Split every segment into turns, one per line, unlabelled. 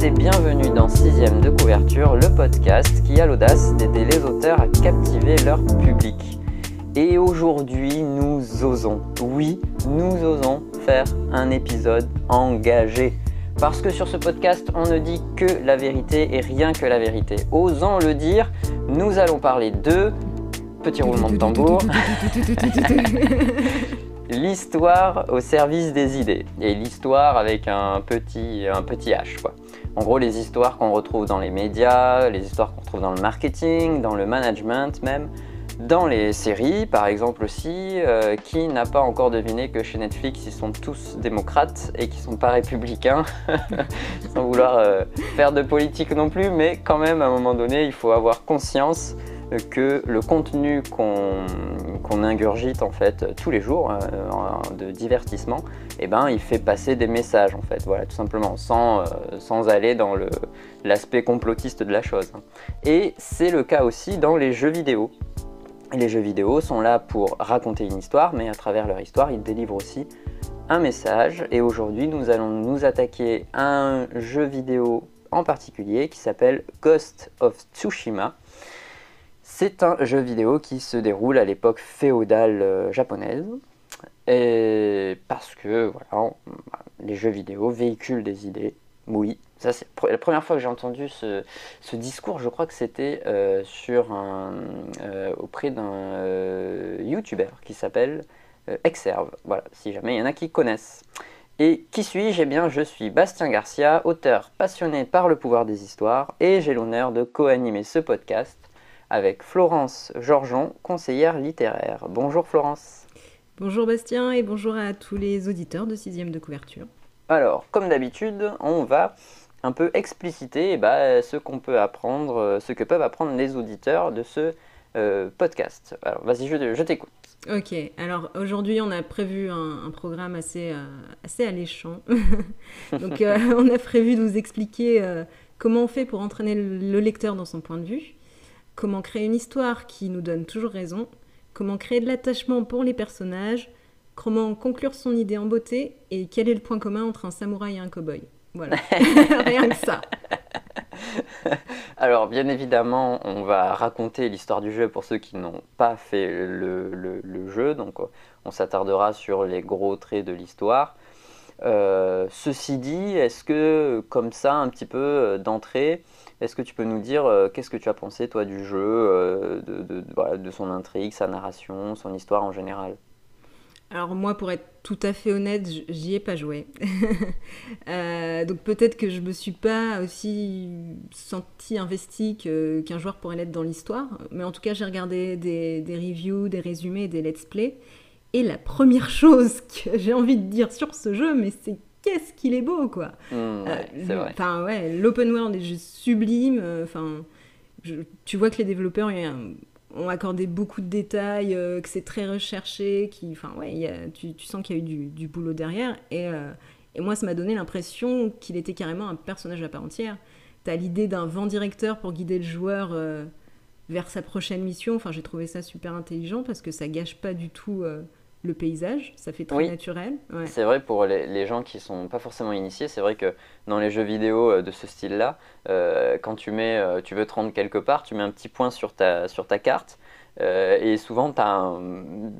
tous et bienvenue dans 6ème de couverture, le podcast qui a l'audace d'aider les auteurs à captiver leur public. Et aujourd'hui, nous osons, oui, nous osons faire un épisode engagé. Parce que sur ce podcast, on ne dit que la vérité et rien que la vérité. Osons le dire, nous allons parler de... Petit roulement de tambour. l'histoire au service des idées. Et l'histoire avec un petit, un petit H. Quoi. En gros, les histoires qu'on retrouve dans les médias, les histoires qu'on retrouve dans le marketing, dans le management même, dans les séries par exemple aussi, euh, qui n'a pas encore deviné que chez Netflix ils sont tous démocrates et qui sont pas républicains, sans vouloir euh, faire de politique non plus, mais quand même à un moment donné il faut avoir conscience que le contenu qu'on ingurgite en fait tous les jours euh, de divertissement, eh ben, il fait passer des messages en fait, voilà, tout simplement, sans, euh, sans aller dans l'aspect complotiste de la chose. Et c'est le cas aussi dans les jeux vidéo. Les jeux vidéo sont là pour raconter une histoire, mais à travers leur histoire, ils délivrent aussi un message. Et aujourd'hui, nous allons nous attaquer à un jeu vidéo en particulier qui s'appelle Ghost of Tsushima. C'est un jeu vidéo qui se déroule à l'époque féodale euh, japonaise. Et parce que voilà, les jeux vidéo véhiculent des idées. Oui, c'est la première fois que j'ai entendu ce, discours. Je crois que c'était euh, euh, auprès d'un YouTuber qui s'appelle Exerve. Voilà, si jamais il y en a qui connaissent. Et qui suis-je? Eh bien, je suis Bastien Garcia, auteur passionné par le pouvoir des histoires, et j'ai l'honneur de co-animer ce podcast avec Florence Georgeon, conseillère littéraire. Bonjour Florence.
Bonjour Bastien et bonjour à tous les auditeurs de 6 de couverture.
Alors, comme d'habitude, on va un peu expliciter eh ben, ce qu'on peut apprendre, ce que peuvent apprendre les auditeurs de ce euh, podcast. Alors, vas-y, je, t'écoute.
Ok, alors aujourd'hui on a prévu un, programme assez, euh, assez alléchant. Donc euh, on a prévu de vous expliquer comment on fait pour entraîner le lecteur dans son point de vue, comment créer une histoire qui nous donne toujours raison, comment créer de l'attachement pour les personnages, comment conclure son idée en beauté? Et quel est le point commun entre un samouraï et un cow-boy? Voilà, rien que ça.
Alors, bien évidemment, on va raconter l'histoire du jeu pour ceux qui n'ont pas fait le, jeu, donc on s'attardera sur les gros traits de l'histoire. Euh, ceci dit, est-ce que, comme ça, un petit peu euh, d'entrée, est-ce que tu peux nous dire euh, qu'est-ce que tu as pensé, toi, du jeu, euh, de, son intrigue, sa narration, son histoire en général?
Alors moi, pour être tout à fait honnête, j'y ai pas joué. Euh, donc peut-être que je me suis pas aussi senti investi qu'un joueur pourrait l'être dans l'histoire. Mais en tout cas, j'ai regardé des, des, reviews, des résumés, des let's play. Et la première chose que j'ai envie de dire sur ce jeu, mais c'est qu'est-ce qu'il est beau, quoi.
Mmh, euh,
enfin, ouais, l'open world est juste sublime. Euh, enfin, tu vois que les développeurs ont accordé beaucoup de détails, euh, que c'est très recherché, qui, enfin, ouais, tu, sens qu'il y a eu du, boulot derrière. Et, et moi, ça m'a donné l'impression qu'il était carrément un personnage à part entière. T'as l'idée d'un vent directeur pour guider le joueur vers sa prochaine mission. Enfin, j'ai trouvé ça super intelligent parce que ça gâche pas du tout le paysage, ça fait très naturel.
C'est vrai pour les, gens qui sont pas forcément initiés, c'est vrai que dans les jeux vidéo euh, de ce style-là, euh, quand tu mets, euh, tu veux te rendre quelque part, tu mets un petit point sur ta, sur ta carte euh, et souvent, tu as un,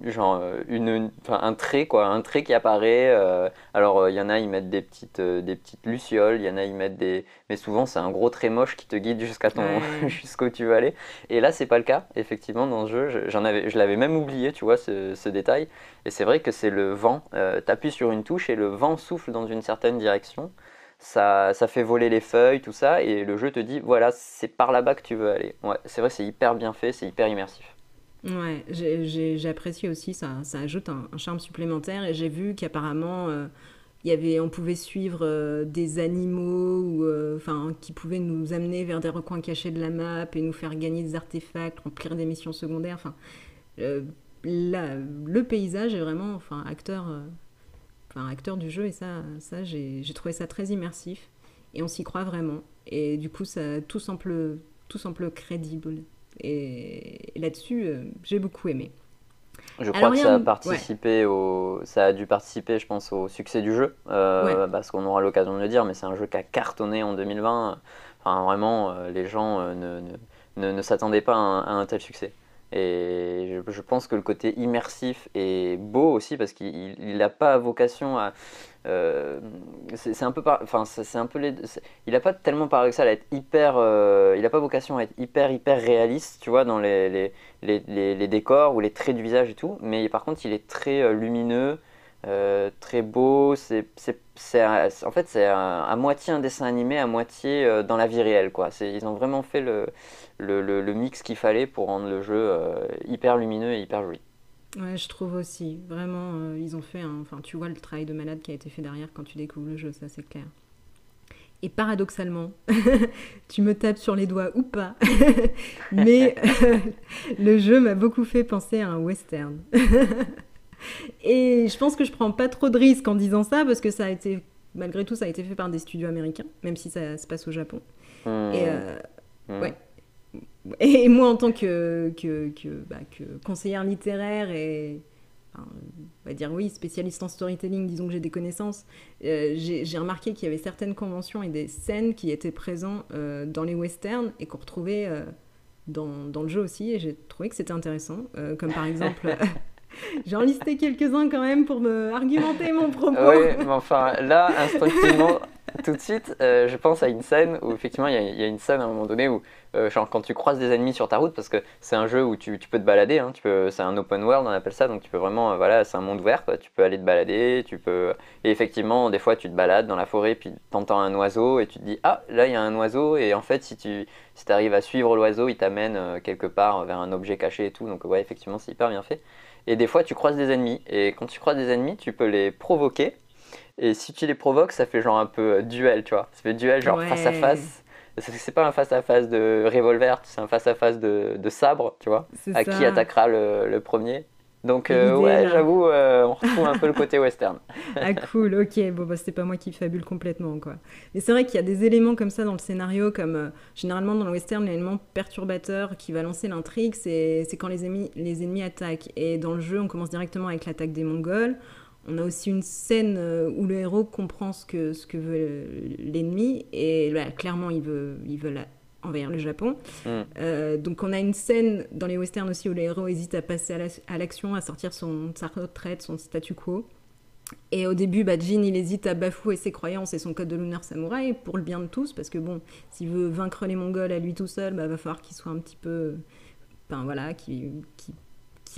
genre, une, un trait, quoi, un trait qui apparaît. Euh, alors, il y en a, ils mettent des petites, euh, des petites lucioles, il y en a, ils mettent des. Mais souvent, c'est un gros trait moche qui te guide jusqu'à ton, jusqu'où tu veux aller. Et là, c'est pas le cas, effectivement, dans ce jeu. J'en avais, je l'avais même oublié, tu vois, ce, ce détail. Et c'est vrai que c'est le vent. tu appuies sur une touche et le vent souffle dans une certaine direction. Ça, ça, fait voler les feuilles, tout ça, et le jeu te dit voilà, c'est par là-bas que tu veux aller. Ouais, c'est vrai, c'est hyper bien fait, c'est hyper immersif.
Ouais, j'ai apprécié aussi, ça, ajoute un, charme supplémentaire et j'ai vu qu'apparemment euh, on pouvait suivre euh, des animaux ou, euh, qui pouvaient nous amener vers des recoins cachés de la map et nous faire gagner des artefacts, remplir des missions secondaires. Enfin, le paysage est vraiment acteur, enfin, acteur du jeu et ça, ça j'ai trouvé ça très immersif et on s'y croit vraiment. Et du coup, ça, tout, semble, tout semble crédible. Et, là-dessus, euh, j'ai beaucoup aimé.
Je crois que ça a participé au, ça a dû participer, je pense, au succès du jeu, euh, parce qu'on aura l'occasion de le dire, mais c'est un jeu qui a cartonné en 2020. Enfin, vraiment, euh, les gens euh, ne, ne, s'attendaient pas à un, tel succès. Et je, pense que le côté immersif est beau aussi parce qu'il n'a pas vocation à. Euh, c'est un peu, enfin c'est un peu il n'a pas tellement paradoxal à être hyper. Euh, il n'a pas vocation à être hyper hyper réaliste, tu vois, dans les les, les, les, décors ou les traits du visage et tout. Mais par contre, il est très euh, lumineux. Très beau. En fait, c'est à, moitié un dessin animé, à moitié dans la vie réelle. Quoi. ils ont vraiment fait le, le, mix qu'il fallait pour rendre le jeu hyper lumineux et hyper joli.
Ouais, je trouve aussi. Vraiment, ils ont fait. Enfin, tu vois le travail de malade qui a été fait derrière quand tu découvres le jeu, ça c'est clair. Et paradoxalement, tu me tapes sur les doigts ou pas, mais le jeu m'a beaucoup fait penser à un western. Et je pense que je prends pas trop de risques en disant ça parce que ça a été, malgré tout, ça a été fait par des studios américains, même si ça se passe au Japon. Hmm. Et euh, hmm. ouais. Et moi, en tant que, que, que, bah, que conseillère littéraire et on va dire oui, spécialiste en storytelling, disons que j'ai des connaissances, euh, j'ai remarqué qu'il y avait certaines conventions et des scènes qui étaient présentes euh, dans les westerns et qu'on retrouvait dans, dans, le jeu aussi, et j'ai trouvé que c'était intéressant, comme par exemple J'en listais quelques-uns quand même pour me argumenter mon propos.
Oui, mais enfin là, instinctivement, tout de suite, euh, je pense à une scène où effectivement il y, a une scène à un moment donné où, euh, genre, quand tu croises des ennemis sur ta route, parce que c'est un jeu où tu, peux te balader, hein, c'est un open world, on appelle ça, donc tu peux vraiment, euh, voilà, c'est un monde ouvert, tu peux aller te balader, tu peux. Et effectivement, des fois tu te balades dans la forêt, puis t'entends un oiseau et tu te dis, ah, là il y a un oiseau, et en fait, si tu si arrives à suivre l'oiseau, il t'amène quelque part vers un objet caché et tout, donc ouais, effectivement, c'est hyper bien fait. Et des fois, tu croises des ennemis. Et quand tu croises des ennemis, tu peux les provoquer. Et si tu les provoques, ça fait genre un peu euh, duel, tu vois. Ça fait duel genre face à face. C'est pas un face à face de revolver, c'est un face à face de, de sabre, tu vois. À qui attaquera le, le premier. Donc euh, ouais, j'avoue, euh, on retrouve un peu le côté western.
ah cool, ok, bon bah c'était pas moi qui fabule complètement quoi. Mais c'est vrai qu'il y a des éléments comme ça dans le scénario, comme euh, généralement dans le western, l'élément perturbateur qui va lancer l'intrigue, c'est quand les ennemis, les ennemis attaquent. Et dans le jeu, on commence directement avec l'attaque des Mongols. On a aussi une scène où le héros comprend ce que, ce que veut l'ennemi et là, clairement il veut, il veut la, envers le Japon. Mm. Euh, donc on a une scène dans les westerns aussi où le héros hésite à passer à l'action, à sortir son, sa retraite, son statu quo. Et au début, bah, Jin, il hésite à bafouer ses croyances et son code de l'honneur samouraï pour le bien de tous, parce que bon, s'il veut vaincre les Mongols à lui tout seul, bah, va falloir qu'il soit un petit peu... Enfin voilà, qu'il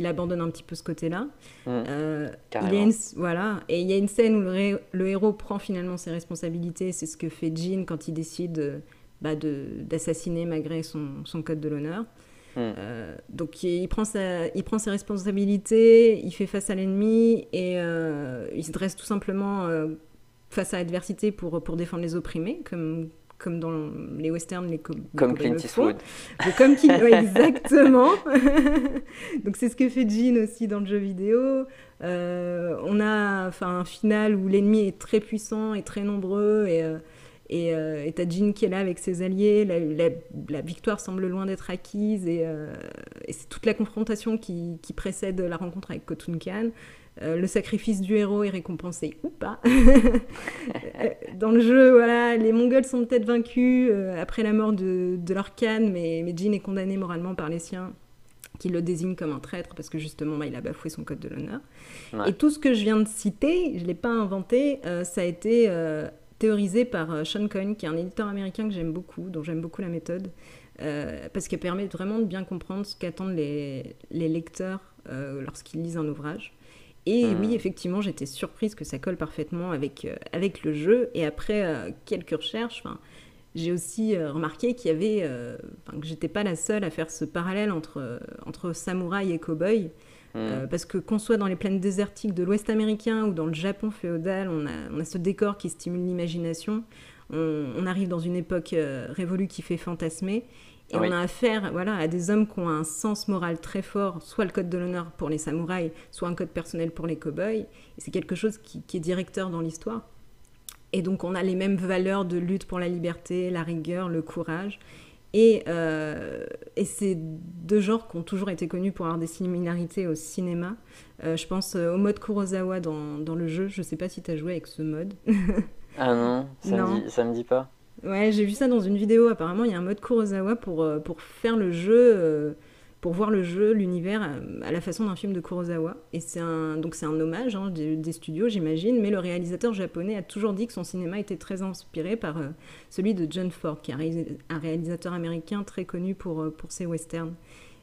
abandonne un petit peu ce côté-là. Mm. Euh, voilà, et il y a une scène où le, le, héros prend finalement ses responsabilités, c'est ce que fait Jin quand il décide bah, d'assassiner malgré son, son, code de l'honneur. Hmm. Euh, donc il prend, sa, il prend ses responsabilités, il fait face à l'ennemi et euh, il se dresse tout simplement face à l'adversité pour, pour défendre les opprimés, comme, comme dans les westerns, les
comme Clint Eastwood.
Comme Clint, exactement. Donc c'est ce que fait Jean aussi dans le jeu vidéo. on a enfin un final où l'ennemi est très puissant et très nombreux et et euh, t'as Jean qui est là avec ses alliés, la, victoire semble loin d'être acquise, et, euh, c'est toute la confrontation qui, précède la rencontre avec Khotun Khan. Euh, le sacrifice du héros est récompensé ou pas. Dans le jeu, voilà, les Mongols sont peut-être vaincus après la mort de, leur Khan, mais, mais Jin est condamné moralement par les siens qui le désignent comme un traître parce que justement bah, il a bafoué son code de l'honneur. Et tout ce que je viens de citer, je ne l'ai pas inventé, ça a été théorisé par euh, Sean Coyne, qui est un éditeur américain que j'aime beaucoup, dont j'aime beaucoup la méthode, euh, parce qu'elle permet vraiment de bien comprendre ce qu'attendent les, les lecteurs euh, lorsqu'ils lisent un ouvrage. Et hmm. oui, effectivement, j'étais surprise que ça colle parfaitement avec, avec le jeu. Et après quelques recherches, j'ai aussi remarqué qu'il y avait, que j'étais pas la seule à faire ce parallèle entre, entre samouraï et cow-boy. Euh, mm. parce que qu'on soit dans les plaines désertiques de l'Ouest américain ou dans le Japon féodal, on a, on a ce décor qui stimule l'imagination. On, arrive dans une époque euh, révolue qui fait fantasmer. Et on a affaire voilà, à des hommes qui ont un sens moral très fort, soit le code de l'honneur pour les samouraïs, soit un code personnel pour les cow-boys. Et c'est quelque chose qui, qui est directeur dans l'histoire. Et donc on a les mêmes valeurs de lutte pour la liberté, la rigueur, le courage. Et, euh, et c'est deux genres qui ont toujours été connus pour avoir des similarités au cinéma. Euh, je pense au mode Kurosawa dans, dans, le jeu. Je sais pas si tu as joué avec ce mode.
ah non, ça. Me ça me dit pas.
Ouais, j'ai vu ça dans une vidéo. Apparemment, il y a un mode Kurosawa pour, pour faire le jeu pour voir le jeu, l'univers à la façon d'un film de Kurosawa. Et c'est un, donc c'est un hommage hein, des, studios, j'imagine, mais le réalisateur japonais a toujours dit que son cinéma était très inspiré par euh, celui de John Ford, qui est un réalisateur américain très connu pour, euh, pour ses westerns.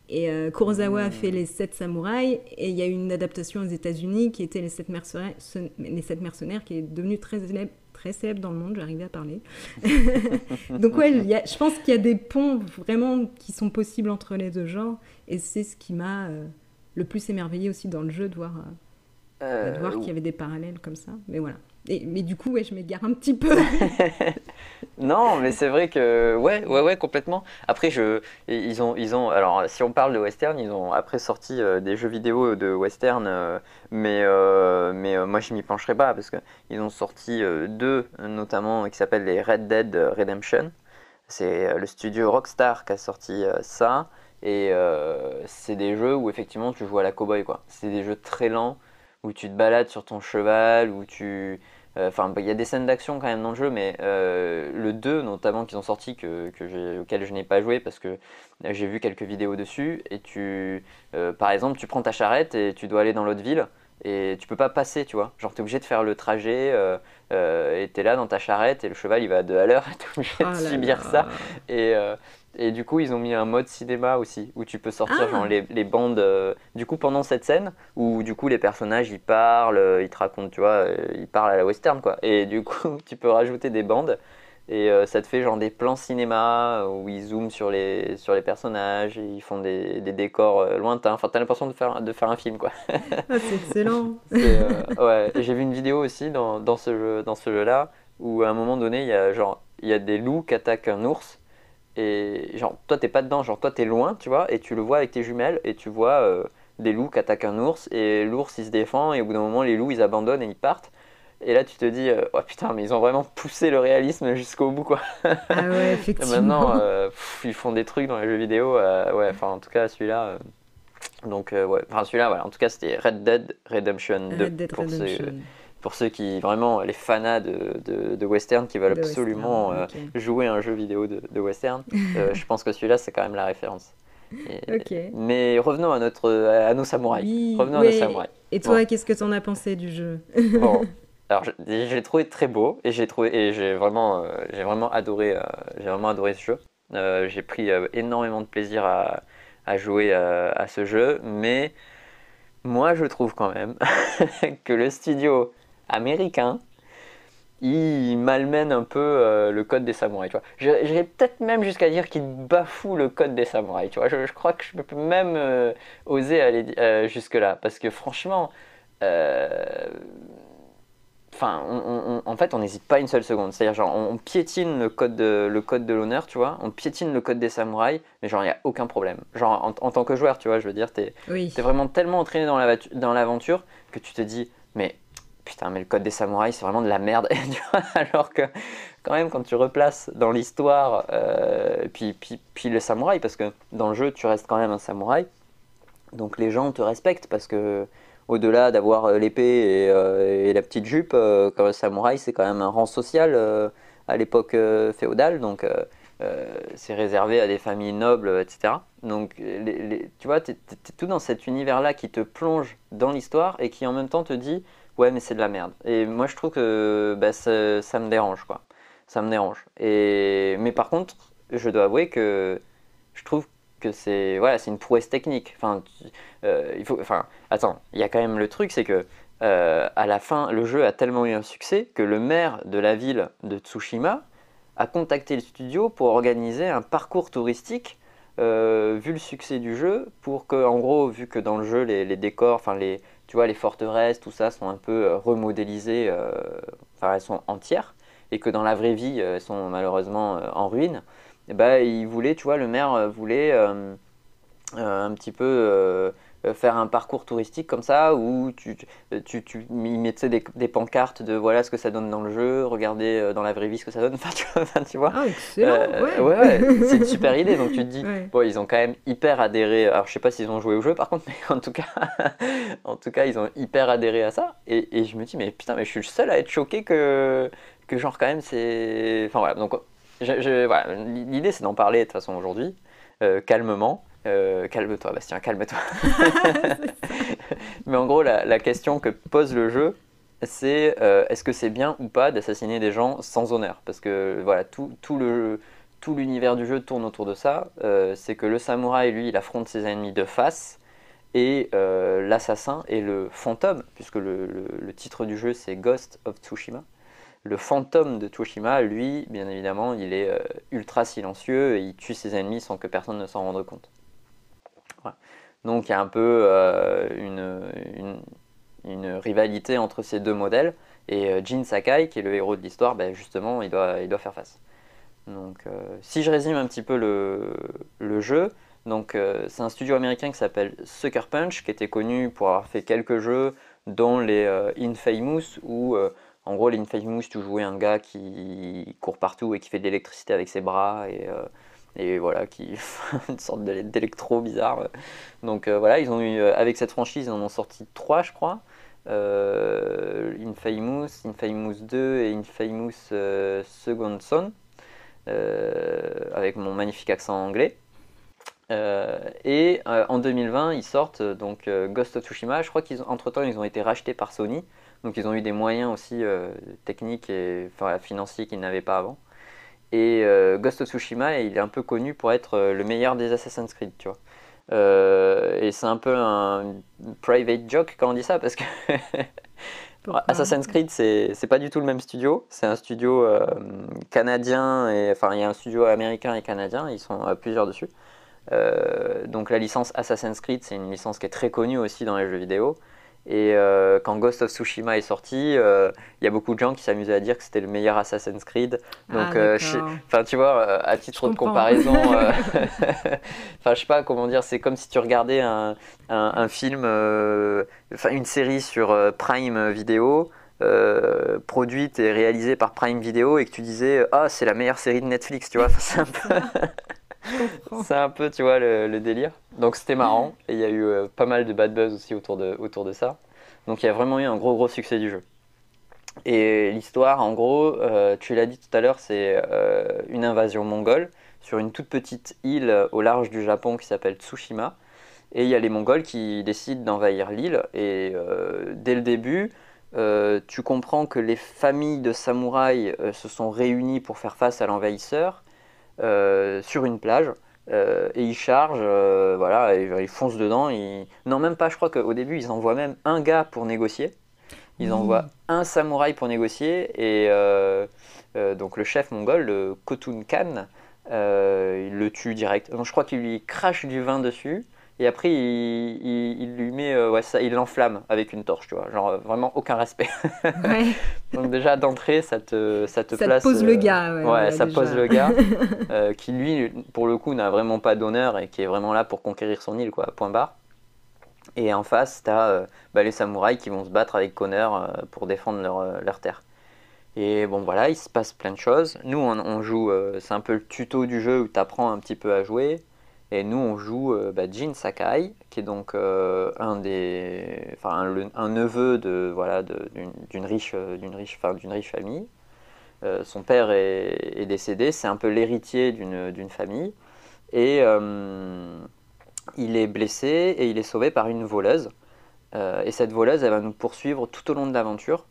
Et euh, Kurosawa a fait Les Sept Samouraïs, et il y a eu une adaptation aux États-Unis qui était Les Sept Mercenaires, les Sept Mercenaires qui est devenue très célèbre, très célèbre dans le monde, j'arrivais à parler. Donc ouais, je pense qu'il y a des ponts vraiment qui sont possibles entre les deux genres, et c'est ce qui m'a euh, le plus émerveillé aussi dans le jeu, de voir, euh, de voir qu'il y avait des parallèles comme ça. Mais voilà mais du coup, ouais, je m'égare un petit peu.
non, mais c'est vrai que ouais, ouais, ouais, complètement. Après, je, ils ont, ils ont. Alors, si on parle de western, ils ont après sorti euh, des jeux vidéo de western, euh, mais euh, mais moi, je m'y pencherai pas parce que ils ont sorti deux, notamment qui s'appellent les Red Dead Redemption. C'est le studio Rockstar qui a sorti ça, et c'est des jeux où effectivement tu joues à la cowboy quoi. C'est des jeux très lents où tu te balades sur ton cheval, où tu enfin, il y a des scènes d'action quand même dans le jeu, mais euh, le 2 notamment qu'ils ont sorti, que, que auquel je n'ai pas joué parce que j'ai vu quelques vidéos dessus, et tu, euh, par exemple, tu prends ta charrette et tu dois aller dans l'autre ville, et tu peux pas passer, tu vois. Genre, tu es obligé de faire le trajet, et tu es là dans ta charrette, et le cheval il va à 2 à l'heure, et tu es obligé de oh subir ça. Et, et du coup, ils ont mis un mode cinéma aussi, où tu peux sortir ah. genre, les, les, bandes. Euh, du coup, pendant cette scène, où du coup, les personnages, ils parlent, euh, ils te racontent, tu vois, euh, ils parlent à la western, quoi. Et du coup, tu peux rajouter des bandes, et ça te fait genre des plans cinéma, où ils zooment sur les, sur les personnages, et ils font des, des décors lointains. Enfin, t'as l'impression de faire, de faire un film, quoi.
Ah, c'est excellent
Ouais, j'ai vu une vidéo aussi dans, dans ce jeu-là, dans ce jeu où à un moment donné, il y a genre, il y a des loups qui attaquent un ours, et genre, toi, t'es pas dedans, genre, toi, t'es loin, tu vois, et tu le vois avec tes jumelles, et tu vois euh, des loups qui attaquent un ours, et l'ours, il se défend, et au bout d'un moment, les loups, ils abandonnent et ils partent. Et là, tu te dis, euh, oh putain, mais ils ont vraiment poussé le réalisme jusqu'au bout, quoi.
Ah ouais, effectivement.
maintenant, euh, ils font des trucs dans les jeux vidéo, ouais, enfin, en tout cas, celui-là. donc, ouais, enfin, celui-là, voilà, en tout cas, c'était Red Dead Redemption 2.
Red Dead Redemption
pour ceux qui vraiment les fanas de, de, western qui veulent absolument euh, jouer un jeu vidéo de, western, euh, je pense que celui-là c'est quand même la référence. Mais revenons à notre à nos samouraïs. revenons à nos samouraïs.
Et toi, qu'est-ce que tu en as pensé du jeu
Bon, alors j'ai trouvé très beau et j'ai trouvé et j'ai vraiment euh, j'ai vraiment adoré j'ai vraiment adoré ce jeu. j'ai pris énormément de plaisir à, à jouer à ce jeu, mais moi je trouve quand même que le studio américain, il malmène un peu euh, le code des samouraïs. J'irais peut-être même jusqu'à dire qu'il bafoue le code des samouraïs. Tu vois. Je, crois que je peux même euh, oser aller euh, jusque-là. Parce que franchement, enfin, en fait, on n'hésite pas une seule seconde. C'est-à-dire, genre, on, piétine le code de, le code de l'honneur, tu vois. On piétine le code des samouraïs, mais genre, il n'y a aucun problème. Genre, en, tant que joueur, tu vois, je veux dire, tu es, es, vraiment tellement entraîné dans l'aventure que tu te dis, mais putain, mais le code des samouraïs, c'est vraiment de la merde. Alors que, quand même, quand tu replaces dans l'histoire, euh, puis, puis, puis le samouraï, parce que dans le jeu, tu restes quand même un samouraï, donc les gens te respectent parce que, au-delà d'avoir euh, l'épée et, euh, et, la petite jupe, comme le samouraï, c'est quand même un rang social à l'époque féodale, donc c'est réservé à des familles nobles, etc. Donc, tu vois, tu es, tout dans cet univers-là qui te plonge dans l'histoire et qui en même temps te dit ouais mais c'est de la merde. Et moi je trouve que bah, ça, me dérange quoi. Ça me dérange. Et mais par contre, je dois avouer que je trouve que c'est voilà, c'est une prouesse technique. Enfin, euh, il faut, enfin, attends, il y a quand même le truc, c'est que euh, à la fin, le jeu a tellement eu un succès que le maire de la ville de Tsushima a contacté le studio pour organiser un parcours touristique. Euh, vu le succès du jeu, pour que, en gros, vu que dans le jeu, les, les décors, enfin les, tu vois, les forteresses, tout ça sont un peu euh, remodélisées, euh, enfin elles sont entières, et que dans la vraie vie, euh, elles sont malheureusement en ruine, et bah, il voulait, tu vois, le maire voulait un petit peu faire un parcours touristique comme ça où tu, tu, tu ils mettaient des, des, pancartes de voilà ce que ça donne dans le jeu, regarder euh, dans la vraie vie ce que ça donne. Enfin, tu vois, tu vois.
Ah, excellent,
ouais. ouais, c'est une super idée. Donc tu te dis, bon, ils ont quand même hyper adhéré. Alors je sais pas s'ils ont joué au jeu par contre, mais en tout cas, en tout cas, ils ont hyper adhéré à ça. Et, et je me dis, mais putain, mais je suis le seul à être choqué que, que genre quand même c'est. Enfin voilà, donc je, je, voilà, l'idée c'est d'en parler de toute façon aujourd'hui, euh, calmement. Euh, calme-toi, Bastien, calme-toi. Mais en gros, la, la, question que pose le jeu, c'est euh, est-ce que c'est bien ou pas d'assassiner des gens sans honneur? Parce que voilà, tout, tout le tout l'univers du jeu tourne autour de ça. Euh, c'est que le samouraï, lui, il affronte ses ennemis de face, et l'assassin est le fantôme, puisque le, le, le titre du jeu c'est Ghost of Tsushima. Le fantôme de Tsushima, lui, bien évidemment, il est ultra silencieux et il tue ses ennemis sans que personne ne s'en rende compte. Donc il y a un peu euh, une, rivalité entre ces deux modèles. Et euh, Jin Sakai, qui est le héros de l'histoire, ben, justement, il doit, il doit faire face. Donc, euh, si je résume un petit peu le, jeu, donc c'est un studio américain qui s'appelle Sucker Punch, qui était connu pour avoir fait quelques jeux, dont les Infamous, où en gros, les Infamous, tu jouais un gars qui court partout et qui fait de l'électricité avec ses bras et, et voilà, qui une sorte d'électro bizarre. Donc voilà, ils ont eu, avec cette franchise, ils en ont sorti trois, je crois. Euh, Infamous, Infamous 2 et Infamous euh, Second Son, euh, avec mon magnifique accent anglais. et en 2020, ils sortent donc Ghost of Tsushima. Je crois qu'entre temps, ils ont été rachetés par Sony. Donc ils ont eu des moyens aussi techniques et financiers qu'ils n'avaient pas avant. Et Ghost of Tsushima, il est un peu connu pour être le meilleur des Assassin's Creed, tu vois. Euh, et c'est un peu un private joke quand on dit ça parce que Assassin's Creed c'est pas du tout le même studio, c'est un studio euh, canadien et enfin il y a un studio américain et canadien, ils sont à plusieurs dessus. Euh, donc la licence Assassin's Creed c'est une licence qui est très connue aussi dans les jeux vidéo et euh, quand Ghost of Tsushima est sorti, il euh, y a beaucoup de gens qui s'amusaient à dire que c'était le meilleur Assassin's Creed. Donc,
ah,
euh, enfin, tu vois, à titre de comparaison, enfin, je sais pas comment dire, c'est comme si tu regardais un, un, un film, enfin, une série sur Prime Video. produite et réalisée par Prime Video et que tu disais ah c'est la meilleure série de Netflix tu vois c'est un peu c'est un peu, tu vois, le, délire. Donc c'était marrant. Et il y a eu euh, pas mal de bad buzz aussi autour de, autour de ça. Donc il y a vraiment eu un gros, gros succès du jeu. Et l'histoire, en gros, euh, tu l'as dit tout à l'heure, c'est euh, une invasion mongole sur une toute petite île au large du Japon qui s'appelle Tsushima. Et il y a les Mongols qui décident d'envahir l'île. Et dès le début, tu comprends que les familles de samouraïs se sont réunies pour faire face à l'envahisseur sur une plage. Euh, et ils chargent, euh, voilà, et, ils foncent dedans. Ils... Non, même pas, je crois qu'au début, ils envoient même un gars pour négocier. Ils envoient un samouraï pour négocier. Et donc le chef mongol, le Khotun Khan, il le tue direct. Donc, je crois qu'il lui crache du vin dessus. Et après, il, il, il lui met, euh, ouais, ça, il l'enflamme avec une torche, tu vois. Genre, euh, vraiment aucun respect.
Ouais.
Donc, déjà, d'entrée, ça te, ça te
Ça
place.
te pose
euh,
le gars. Ouais,
Ouais,
voilà,
ça
déjà.
pose le gars, euh, qui lui, pour le coup, n'a vraiment pas d'honneur et qui est vraiment là pour conquérir son île, quoi, point barre. Et en face, tu as bah, les samouraïs qui vont se battre avec Connor euh, pour défendre leur, euh, leur terre. Et bon, voilà, il se passe plein de choses. Nous, on, on joue, euh, c'est un peu le tuto du jeu où tu apprends un petit peu à jouer. Et nous, on joue euh, bah, Jin Sakai, qui est donc euh, un des, un, neveu de, voilà, d'une riche, euh, d'une riche, d'une riche famille. Son père est, décédé, c'est un peu l'héritier d'une famille. Et il est blessé et il est sauvé par une voleuse. Et cette voleuse, elle va nous poursuivre tout au long de l'aventure.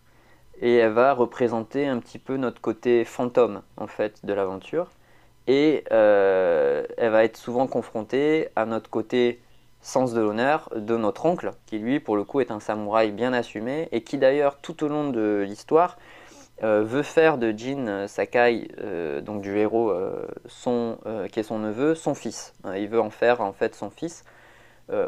Et elle va représenter un petit peu notre côté fantôme, en fait, de l'aventure. Et euh, elle va être souvent confrontée à notre côté sens de l'honneur de notre oncle, qui lui, pour le coup, est un samouraï bien assumé, et qui d'ailleurs, tout au long de l'histoire, euh, veut faire de Jin Sakai, euh, donc du héros, son, qui est son neveu, son fils. Il veut en faire en fait son fils.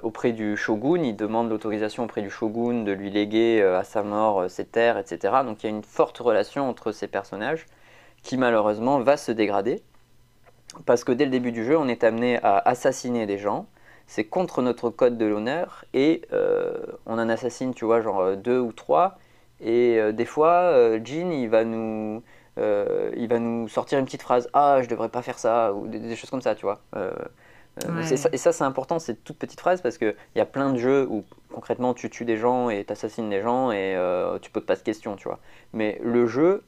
Auprès du shogun, il demande l'autorisation auprès du shogun de lui léguer à sa mort ses terres, etc. Donc il y a une forte relation entre ces personnages qui malheureusement va se dégrader parce que dès le début du jeu, on est amené à assassiner des gens. c'est contre notre code de l'honneur et on en assassine, tu vois, genre deux ou trois. Et des fois, Jean, il va nous il va nous sortir une petite phrase ah je devrais pas faire ça ou des, choses comme ça tu vois euh, et ça, c'est important, c'est toute petite phrase parce qu'il y a plein de jeux où concrètement tu tues des gens et tu assassines des gens et euh, tu poses pas de questions, tu vois. Mais le jeu,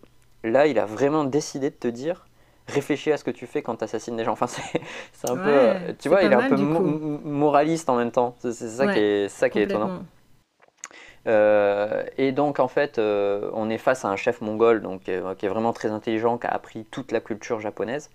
là, il a vraiment décidé de te dire réfléchis à ce que tu fais quand tu assassines des gens. Enfin, c'est un peu. Tu vois, il est un peu moraliste en même temps. C'est ça, qui est, ça qui est étonnant. Euh, et donc en fait, on est face à un chef mongol donc, qui est vraiment très intelligent, qui a appris toute la culture japonaise.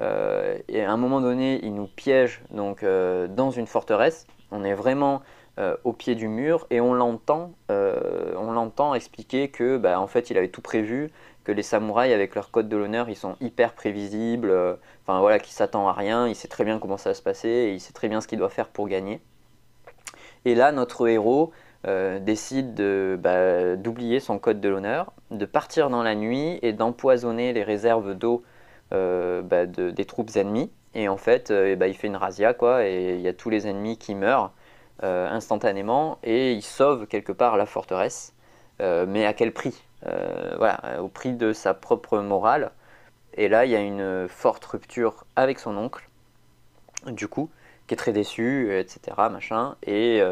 Euh, et à un moment donné, il nous piège donc, euh, dans une forteresse. On est vraiment euh, au pied du mur et on l'entend, on l'entend expliquer que bah, en fait, il avait tout prévu, que les samouraïs avec leur code de l'honneur, ils sont hyper prévisibles, enfin voilà, qu'il s'attend à rien, il sait très bien comment ça va se passer et il sait très bien ce qu'il doit faire pour gagner. Et là, notre héros décide bah, d'oublier son code de l'honneur, de partir dans la nuit et d'empoisonner les réserves d'eau euh, bah, des troupes ennemies. Et en fait, euh, bah, il fait une razzia, quoi, et il y a tous les ennemis qui meurent euh, instantanément, et il sauve quelque part la forteresse. mais à quel prix? Voilà, au prix de sa propre morale. Et là, il y a une forte rupture avec son oncle, du coup, qui est très déçu, etc. Machin. Et,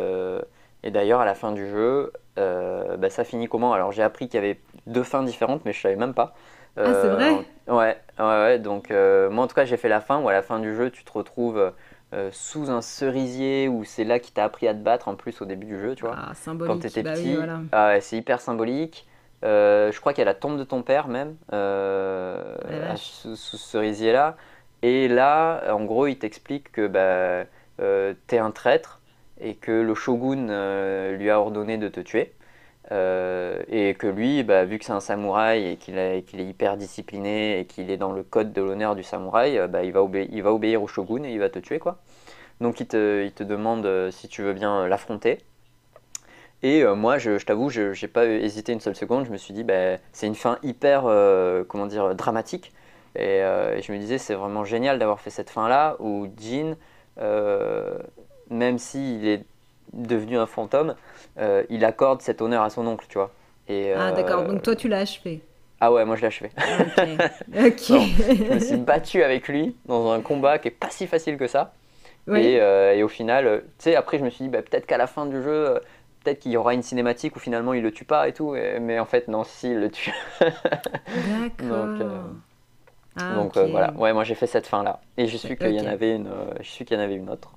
et d'ailleurs, à la fin du jeu, bah, ça finit comment? Alors, j'ai appris qu'il y avait deux fins différentes, mais je savais même pas.
ah, c'est vrai?
Ouais, ouais, ouais. Donc, euh, moi, en tout cas, j'ai fait la fin où à la fin du jeu, tu te retrouves euh, sous un cerisier où c'est là qui t'a appris à te battre en plus au début du jeu, tu vois.
Ah, symbolique.
Quand t'étais
bah
petit.
voilà.
Ah ouais, c'est hyper symbolique. Euh, je crois qu'il y a la tombe de ton père même sous, ce cerisier-là. Et là, en gros, il t'explique que bah, t'es un traître et que le shogun lui a ordonné de te tuer. Euh, et que lui, bah, vu que c'est un samouraï et qu'il est, hyper discipliné et qu'il est dans le code de l'honneur du samouraï, euh, bah, il, va il, va obéir au shogun et il va te tuer. quoi. Donc il te, il te demande euh, si tu veux bien l'affronter. Et moi, je, je t'avoue, je n'ai pas hésité une seule seconde. Je me suis dit, bah, c'est une fin hyper comment dire, dramatique. Et, je me disais, c'est vraiment génial d'avoir fait cette fin-là où Jin, même s'il est devenu un fantôme, euh, il accorde cet honneur à son oncle, tu vois.
Et, ah d'accord, euh, donc toi tu l'as achevé.
Ah ouais, moi je l'ai achevé.
Ok.
je me suis battu avec lui dans un combat qui est pas si facile que ça. Et, euh, et, au final, tu sais, après je me suis dit, bah, peut-être qu'à la fin du jeu, peut-être qu'il y aura une cinématique où finalement il le tue pas et tout. mais en fait, non, si, il le tue.
D'accord.
donc, ah, donc voilà, ouais, moi j'ai fait cette fin là. Et je suis qu'il y en avait une, je suis qu'il y en avait une autre.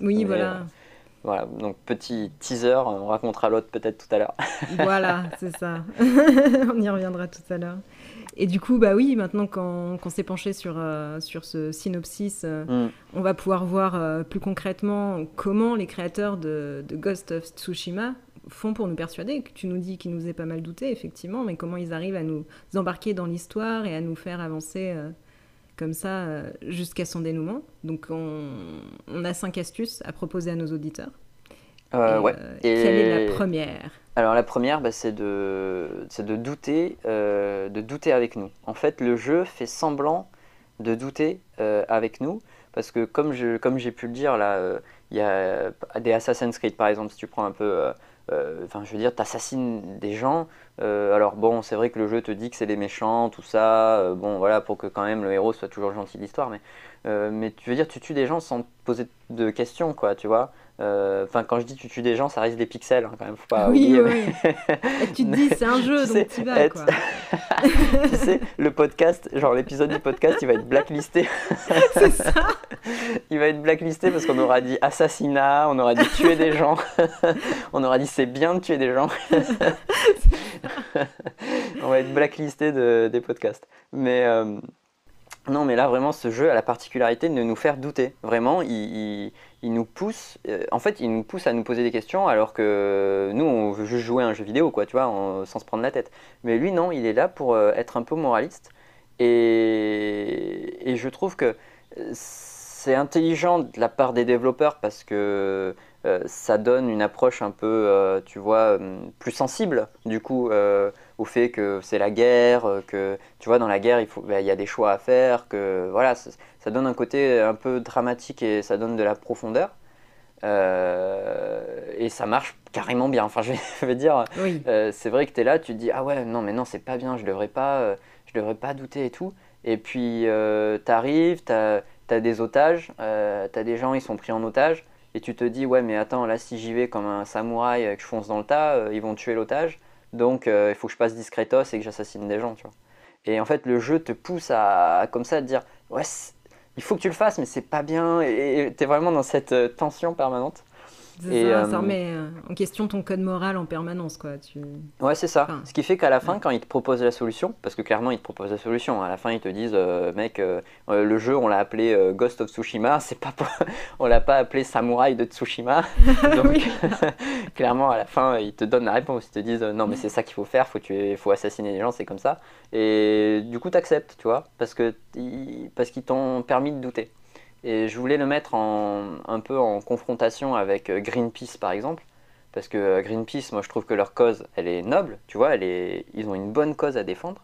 Oui, voilà.
Voilà, donc petit teaser, on racontera l'autre peut-être tout à l'heure.
voilà, c'est ça. on y reviendra tout à l'heure. Et du coup, bah oui, maintenant qu'on s'est penché sur, euh, sur ce synopsis, euh, mm. on va pouvoir voir euh, plus concrètement comment les créateurs de, de, Ghost of Tsushima font pour nous persuader, que tu nous dis qu'ils nous aient pas mal douté, effectivement, mais comment ils arrivent à nous embarquer dans l'histoire et à nous faire avancer comme ça jusqu'à son dénouement. Donc on, a cinq astuces à proposer à nos auditeurs.
Euh, ouais.
Euh, quelle est la première?
Alors la première, bah, c'est de, de douter, de douter avec nous. En fait, le jeu fait semblant de douter avec nous parce que comme je, comme j'ai pu le dire là, il y a des Assassin's Creed par exemple, si tu prends un peu enfin je veux dire, t'assassines des gens, euh, alors bon, c'est vrai que le jeu te dit que c'est des méchants, tout ça, euh, bon voilà, pour que quand même le héros soit toujours gentil d'histoire, mais, euh, mais tu veux dire, tu tues des gens sans te poser de questions, quoi, tu vois. Enfin, quand je dis tu tues des gens, ça reste des pixels, hein, quand même, faut pas
oui, Oui, tu te dis, c'est un jeu, donc tu vas, quoi.
tu sais, le podcast, genre l'épisode du podcast, il va être blacklisté.
c'est ça
Il va être blacklisté parce qu'on aura dit assassinat, on aura dit tuer des gens, on aura dit c'est bien de tuer des gens. on va être blacklisté de, des podcasts. Mais euh, non, mais là vraiment, ce jeu a la particularité de nous faire douter. Vraiment, il, nous pousse. Euh, en fait, il nous pousse à nous poser des questions, alors que nous, on veut juste jouer à un jeu vidéo, quoi, tu vois, sans se prendre la tête. Mais lui, non, il est là pour euh, être un peu moraliste. Et, je trouve que c'est intelligent de la part des développeurs parce que ça donne une approche un peu, euh, tu vois, euh, plus sensible, du coup, au fait que c'est la guerre, que, tu vois, dans la guerre, il, faut, bah, il y a des choix à faire, que, voilà, ça, donne un côté un peu dramatique et ça donne de la profondeur. et ça marche carrément bien. Enfin, je veux dire, c'est vrai que tu es là, tu te dis, ah ouais, non, mais non, c'est pas bien, je devrais pas, je devrais pas douter et tout. Et puis, tu arrives, tu as, des otages, tu as des gens, ils sont pris en otage et tu te dis ouais mais attends là si j'y vais comme un samouraï et que je fonce dans le tas euh, ils vont tuer l'otage. Donc euh, il faut que je passe discretos et que j'assassine des gens tu vois. Et en fait le jeu te pousse à, comme ça à te dire ouais il faut que tu le fasses mais c'est pas bien. Et tu es vraiment dans cette euh, tension permanente
et, ça, ça, remet en question ton code moral en permanence. Quoi. Tu...
Ouais, c'est ça. Ce qui fait qu'à la fin, quand ils te proposent la solution, parce que clairement, ils te proposent la solution, à la fin, ils te disent euh, Mec, euh, euh, le jeu, on l'a appelé Ghost of Tsushima, c'est pas on l'a pas appelé Samurai de Tsushima. Donc, clairement, à la fin, ils te donnent la réponse. Ils te disent Non, mais c'est ça qu'il faut faire, faut, tu... faut assassiner les gens, c'est comme ça. Et du coup, tu acceptes, tu vois, parce qu'ils parce qu'ils t'ont permis de douter. Et je voulais le mettre en, un peu en confrontation avec euh, Greenpeace par exemple, parce que euh, Greenpeace, moi je trouve que leur cause, elle est noble, tu vois, elle est, ils ont une bonne cause à défendre,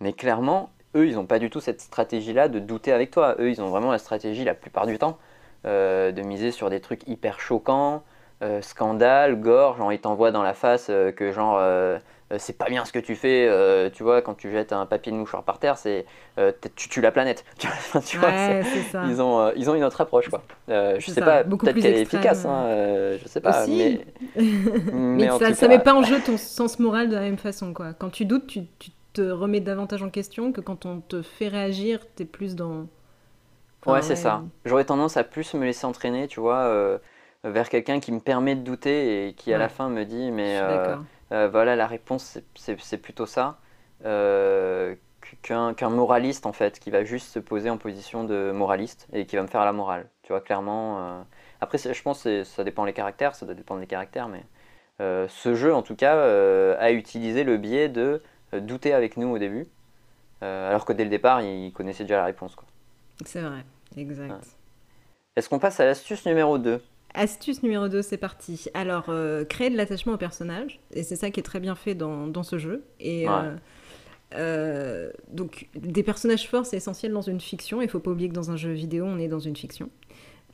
mais clairement, eux, ils n'ont pas du tout cette stratégie-là de douter avec toi. Eux, ils ont vraiment la stratégie la plupart du temps euh, de miser sur des trucs hyper choquants, scandales, gore, genre ils t'envoient dans la face que genre euh, c'est pas bien ce que tu fais, euh, tu vois, quand tu jettes un papier de mouchoir par terre, c'est euh, tu tues la planète. tu vois, Ils, ont, ils ont une autre approche, quoi. je sais pas, peut-être qu'elle est efficace, hein, je sais pas.
Mais, mais, ça, ne met pas en jeu ton sens moral de la même façon, quoi. Quand tu doutes, tu, tu, te remets davantage en question que quand on te fait réagir, tu es plus dans.
ouais, c'est ça. J'aurais tendance à plus me laisser entraîner, tu vois, vers quelqu'un qui me permet de douter et qui à la fin me dit, mais. Euh, voilà, la réponse, c'est plutôt ça. Euh, qu'un moraliste, en fait, qui va juste se poser en position de moraliste et qui va me faire la morale. Tu vois, clairement. Euh. Après, je pense que ça dépend des caractères, ça doit dépendre des caractères, mais ce jeu, en tout cas, a utilisé le biais de douter avec nous au début, alors que dès le départ, il connaissait déjà la réponse.
C'est vrai, exact.
Est-ce qu'on passe à l'astuce numéro 2
Astuce numéro 2, c'est parti. Alors, euh, créer de l'attachement au personnage, et c'est ça qui est très bien fait dans, dans ce jeu. Et euh, euh, donc, des personnages forts, c'est essentiel dans une fiction. Il ne faut pas oublier que dans un jeu vidéo, on est dans une fiction.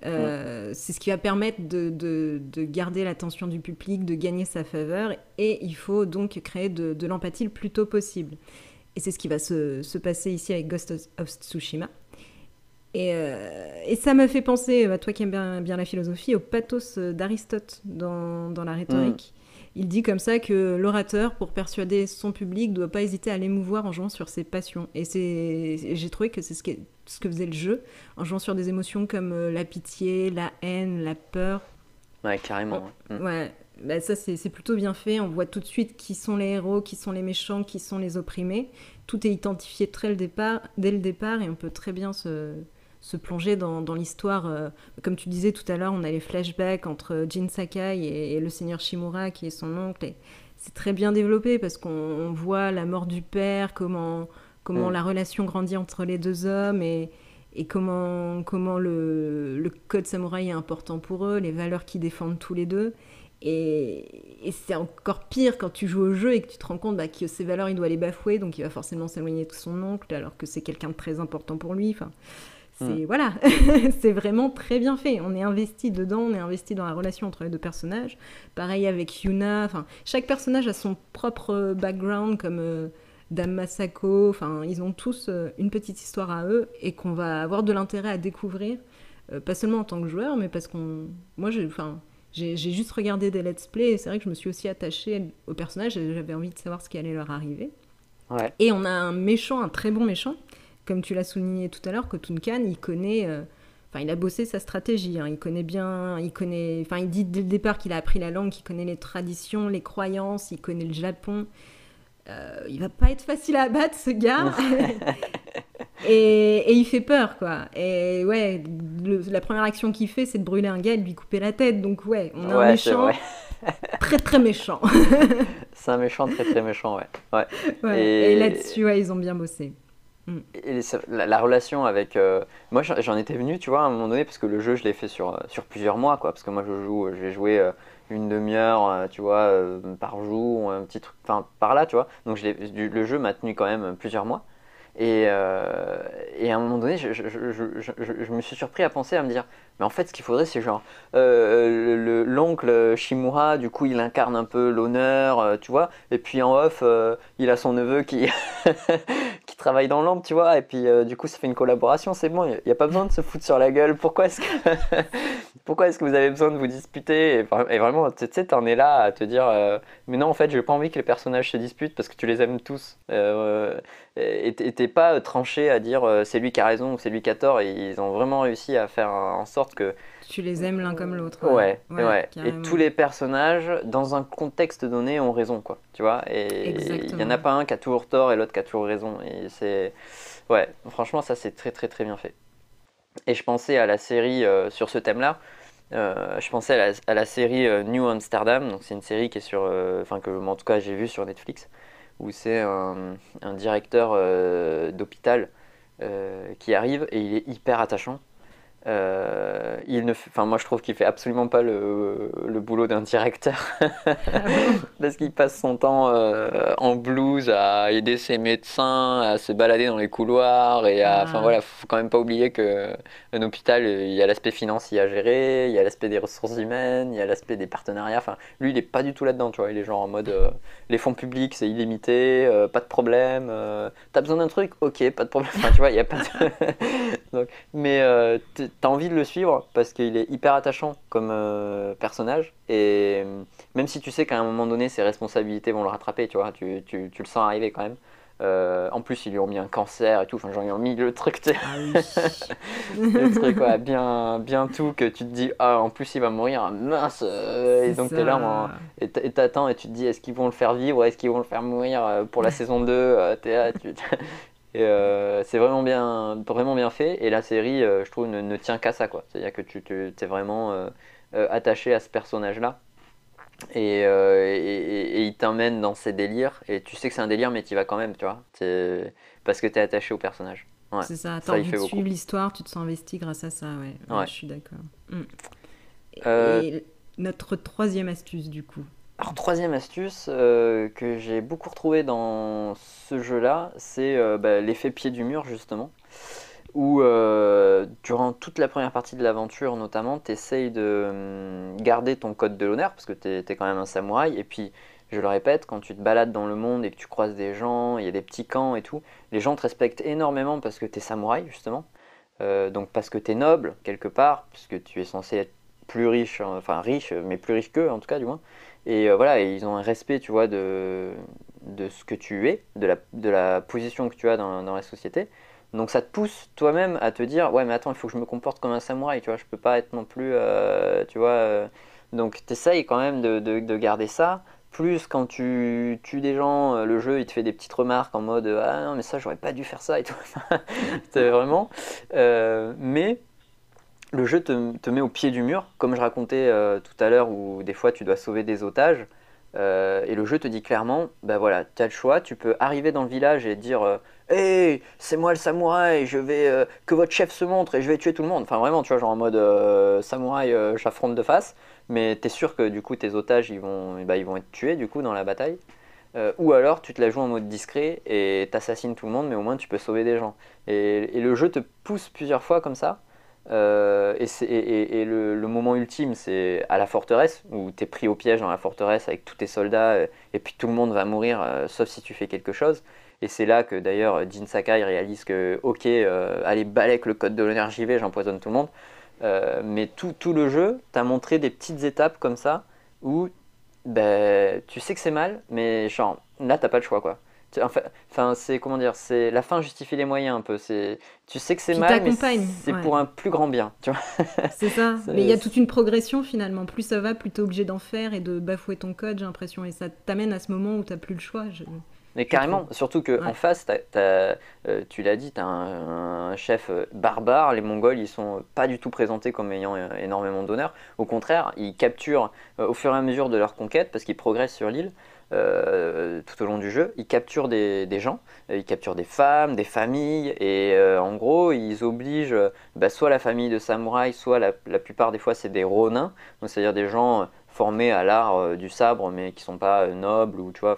C'est ce qui va permettre de, de, de garder l'attention du public, de gagner sa faveur, et il faut donc créer de, de l'empathie le plus tôt possible. Et c'est ce qui va se, se, passer ici avec Ghost of Tsushima. Euh, et, ça me fait penser, à toi qui aimes bien, bien la philosophie, au pathos d'Aristote dans, dans, la rhétorique. Mm. Il dit comme ça que l'orateur, pour persuader son public, ne doit pas hésiter à l'émouvoir en jouant sur ses passions. Et j'ai trouvé que c'est ce, ce, que faisait le jeu, en jouant sur des émotions comme euh, la pitié, la haine, la peur.
Ouais, carrément.
Ouais, mm. bah, ça c'est plutôt bien fait. On voit tout de suite qui sont les héros, qui sont les méchants, qui sont les opprimés. Tout est identifié très le départ, dès le départ et on peut très bien se se plonger dans, l'histoire. Euh, comme tu disais tout à l'heure, on a les flashbacks entre Jin Sakai et, le seigneur Shimura, qui est son oncle. c'est très bien développé parce qu'on voit la mort du père, comment, comment mm. la relation grandit entre les deux hommes et, et comment, comment le, le, code samouraï est important pour eux, les valeurs qu'ils défendent tous les deux. Et, et c'est encore pire quand tu joues au jeu et que tu te rends compte bah, que ces valeurs, il doit les bafouer, donc il va forcément s'éloigner de son oncle alors que c'est quelqu'un de très important pour lui. Enfin, c'est mm. voilà, c'est vraiment très bien fait. On est investi dedans, on est investi dans la relation entre les deux personnages. Pareil avec Yuna. Enfin, chaque personnage a son propre background, comme euh, Dame Masako. Enfin, ils ont tous euh, une petite histoire à eux et qu'on va avoir de l'intérêt à découvrir, euh, pas seulement en tant que joueur, mais parce qu'on, moi, j'ai, enfin, j'ai juste regardé des let's play et c'est vrai que je me suis aussi attachée aux personnages. J'avais envie de savoir ce qui allait leur arriver. Et on a un méchant, un très bon méchant comme tu l'as souligné tout à l'heure, Kotun Khan, il connaît, euh, enfin, il a bossé sa stratégie. Hein. il connaît bien, il connaît, enfin, il dit dès le départ qu'il a appris la langue, qu'il connaît les traditions, les croyances, il connaît le Japon. Euh, il va pas être facile à abattre, ce gars. et, il fait peur, quoi. Et ouais, la première action qu'il fait, c'est de brûler un gars et de lui couper la tête. Donc ouais, on a un méchant. très très méchant.
c'est un méchant très très méchant, ouais.
ouais. Et, et là-dessus, ouais, ils ont bien bossé.
Et la, relation avec. Euh, moi, j'en étais venu, tu vois, à un moment donné, parce que le jeu, je l'ai fait sur, euh, sur plusieurs mois, quoi. Parce que moi, je joue, j'ai joué euh, une demi-heure, tu vois, par jour, un petit truc, enfin, par là, tu vois. Donc, le jeu m'a tenu quand même plusieurs mois. Et, et, à un moment donné, je, je, je, je, me suis surpris à penser, à me dire, mais en fait, ce qu'il faudrait, c'est genre l'oncle Shimura, du coup, il incarne un peu l'honneur, tu vois, et puis en off, il a son neveu qui, qui travaille dans l'ombre, tu vois, et puis du coup, ça fait une collaboration, c'est bon, il n'y a, pas besoin de se foutre sur la gueule. Pourquoi est-ce que, est-ce que vous avez besoin de vous disputer? Et, vraiment, tu sais, t'en es là à te dire, mais non, en fait, j'ai pas envie que les personnages se disputent parce que tu les aimes tous. et t'es pas tranché à dire c'est lui qui a raison ou c'est lui qui a tort, et ils ont vraiment réussi à faire en sorte que
tu les aimes l'un comme l'autre.
Ouais, ouais. Et tous les personnages, dans un contexte donné, ont raison, quoi. Tu vois Et il n'y en a pas un qui a toujours tort et l'autre qui a toujours raison. Et c'est. Ouais, franchement, ça, c'est très, très, très bien fait. Et je pensais à la série euh, sur ce thème-là. Euh, je pensais à la, série euh, New Amsterdam. Donc, c'est une série qui est sur. Enfin, que, en tout cas, j'ai vu sur Netflix. Où c'est un, un, directeur d'hôpital qui arrive et il est hyper attachant. Euh, il ne enfin, moi je trouve qu'il fait absolument pas le, le boulot d'un directeur parce qu'il passe son temps euh, en blues à aider ses médecins à se balader dans les couloirs et à, enfin ah. voilà, faut quand même pas oublier que un hôpital il y a l'aspect financier à gérer, il y a l'aspect des ressources humaines, il y a l'aspect des partenariats. Enfin, lui il est pas du tout là-dedans, tu vois, il est genre en mode euh, les fonds publics c'est illimité, pas de problème, t'as besoin d'un truc, ok, pas de problème. Enfin, tu vois, il y a pas de... Donc, mais t'as envie de le suivre parce qu'il est hyper attachant comme euh, personnage. Et euh, même si tu sais qu'à un moment donné, ses responsabilités vont le rattraper, tu vois, tu, tu, tu le sens arriver quand même. Euh, en plus, ils lui ont mis un cancer et tout. Enfin, genre, ils ont mis le truc, ah le truc, quoi, bien, bien tout que tu te dis, ah, en plus, il va mourir, mince. et donc, tu es là, et t'attends et tu te dis, est-ce qu'ils vont le faire vivre, est-ce qu'ils vont le faire mourir pour la saison 2 es tu, et euh, c'est vraiment bien, vraiment bien fait. Et la série, euh, je trouve, ne, tient qu'à ça. quoi. C'est-à-dire que tu, tu es vraiment euh, attaché à ce personnage-là. Et, et, il t'emmène dans ses délires. Et tu sais que c'est un délire, mais tu vas quand même, tu vois. Parce que tu es attaché au personnage.
c'est ça, tu as envie de suivre l'histoire, tu te sens investi grâce à ça. Ouais, je suis d'accord. Mm. Et notre troisième astuce, du coup
alors, troisième astuce euh, que j'ai beaucoup retrouvé dans ce jeu-là, c'est euh, bah, l'effet pied du mur, justement. Où, euh, durant toute la première partie de l'aventure, notamment, tu essayes de hum, garder ton code de l'honneur, parce que tu es, quand même un samouraï. Et puis, je le répète, quand tu te balades dans le monde et que tu croises des gens, il y a des petits camps et tout, les gens te respectent énormément parce que tu es samouraï, justement. donc, parce que tu es noble, quelque part, puisque tu es censé être plus riche, enfin riche, mais plus riche qu'eux, en tout cas, du moins. Et euh, voilà, ils ont un respect, tu vois, de, de ce que tu es, de la, de la position que tu as dans, dans la société. Donc ça te pousse toi-même à te dire, ouais, mais attends, il faut que je me comporte comme un samouraï, tu vois, je peux pas être non plus, euh, tu vois. Euh. donc tu essayes quand même de, de, de, garder ça. Plus quand tu tues des gens, le jeu il te fait des petites remarques en mode ah non mais ça j'aurais pas dû faire ça et tout. c'est vraiment. mais le jeu te, met au pied du mur, comme je racontais euh, tout à l'heure, où des fois tu dois sauver des otages. Euh, et le jeu te dit clairement, ben voilà, tu as le choix, tu peux arriver dans le village et dire euh, Hé, c'est moi le samouraï, je vais que votre chef se montre et je vais tuer tout le monde. Enfin vraiment, tu vois, genre en mode samouraï, j'affronte de face. Mais tu es sûr que du coup tes otages ils vont, ben, ils vont être tués du coup dans la bataille. ou alors tu te la joues en mode discret et t'assassines tout le monde, mais au moins tu peux sauver des gens. et le jeu te pousse plusieurs fois comme ça euh, et, le, moment ultime, c'est à la forteresse, où tu es pris au piège dans la forteresse avec tous tes soldats, euh, et puis tout le monde va mourir, euh, sauf si tu fais quelque chose. Et c'est là que d'ailleurs Jin Sakai réalise que, ok, allez, balèque le code de l'honneur, j'y j'empoisonne tout le monde. mais tout, tout, le jeu t'a montré des petites étapes comme ça, où ben, tu sais que c'est mal, mais genre, là, t'as pas le choix, quoi. Enfin, c'est comment dire, c'est la fin justifie les moyens un peu. C'est, tu sais que c'est mal, mais c'est pour un plus grand bien, tu vois.
C'est ça. mais il y a toute une progression finalement. Plus ça va, plus t'es obligé d'en faire et de bafouer ton code, j'ai l'impression. Et ça t'amène à ce moment où t'as plus le choix.
Mais carrément, surtout qu'en en face, euh, tu l'as dit, tu as un, chef euh, barbare. Les Mongols, ils sont pas du tout présentés comme ayant euh, énormément d'honneur. Au contraire, ils capturent au fur et à mesure de leur conquête, parce qu'ils progressent sur l'île, euh, tout au long du jeu. Ils capturent des, gens, euh, ils capturent des femmes, des familles, et euh, en gros, ils obligent bah, soit la famille de samouraïs, soit la, plupart des fois, c'est des ronins, c'est-à-dire des gens formés à l'art du sabre, mais qui sont pas nobles ou tu vois,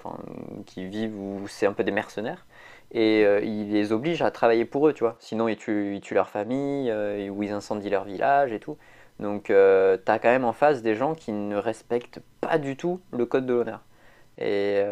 qui vivent ou c'est un peu des mercenaires. Et ils les obligent à travailler pour eux, tu vois. Sinon, ils tuent, ils tuent leur famille, ou ils incendient leur village et tout. Donc, tu as quand même en face des gens qui ne respectent pas du tout le code de l'honneur. Et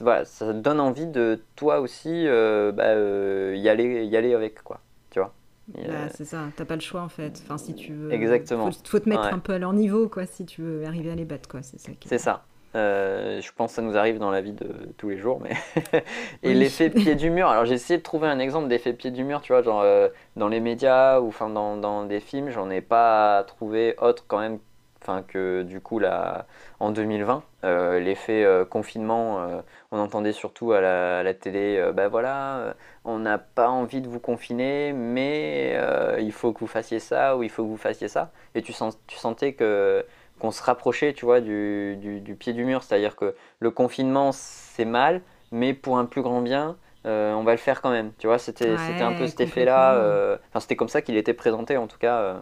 voilà, ça donne envie de toi aussi bah, y, aller, y aller avec, quoi. Tu vois
bah, c'est ça, t'as pas le choix en fait. Enfin, si tu veux.
Exactement.
Faut, faut te mettre un peu à leur niveau, quoi, si tu veux arriver à les battre, quoi. C'est ça.
C'est ça. Euh, je pense que ça nous arrive dans la vie de tous les jours, mais et l'effet pied du mur. Alors j'ai essayé de trouver un exemple d'effet pied du mur, tu vois, genre euh, dans les médias ou enfin dans, dans, des films, j'en ai pas trouvé autre quand même, enfin que du coup là en 2020, euh, l'effet confinement, on entendait surtout à la, à la télé, ben voilà, on n'a pas envie de vous confiner, mais il faut que vous fassiez ça ou il faut que vous fassiez ça, et tu, sens, tu sentais que qu'on se rapprochait, tu vois, du, du, pied du mur. C'est-à-dire que le confinement, c'est mal, mais pour un plus grand bien, euh, on va le faire quand même. Tu vois, c'était un peu cet effet-là. Euh, enfin, c'était comme ça qu'il était présenté, en tout cas, euh,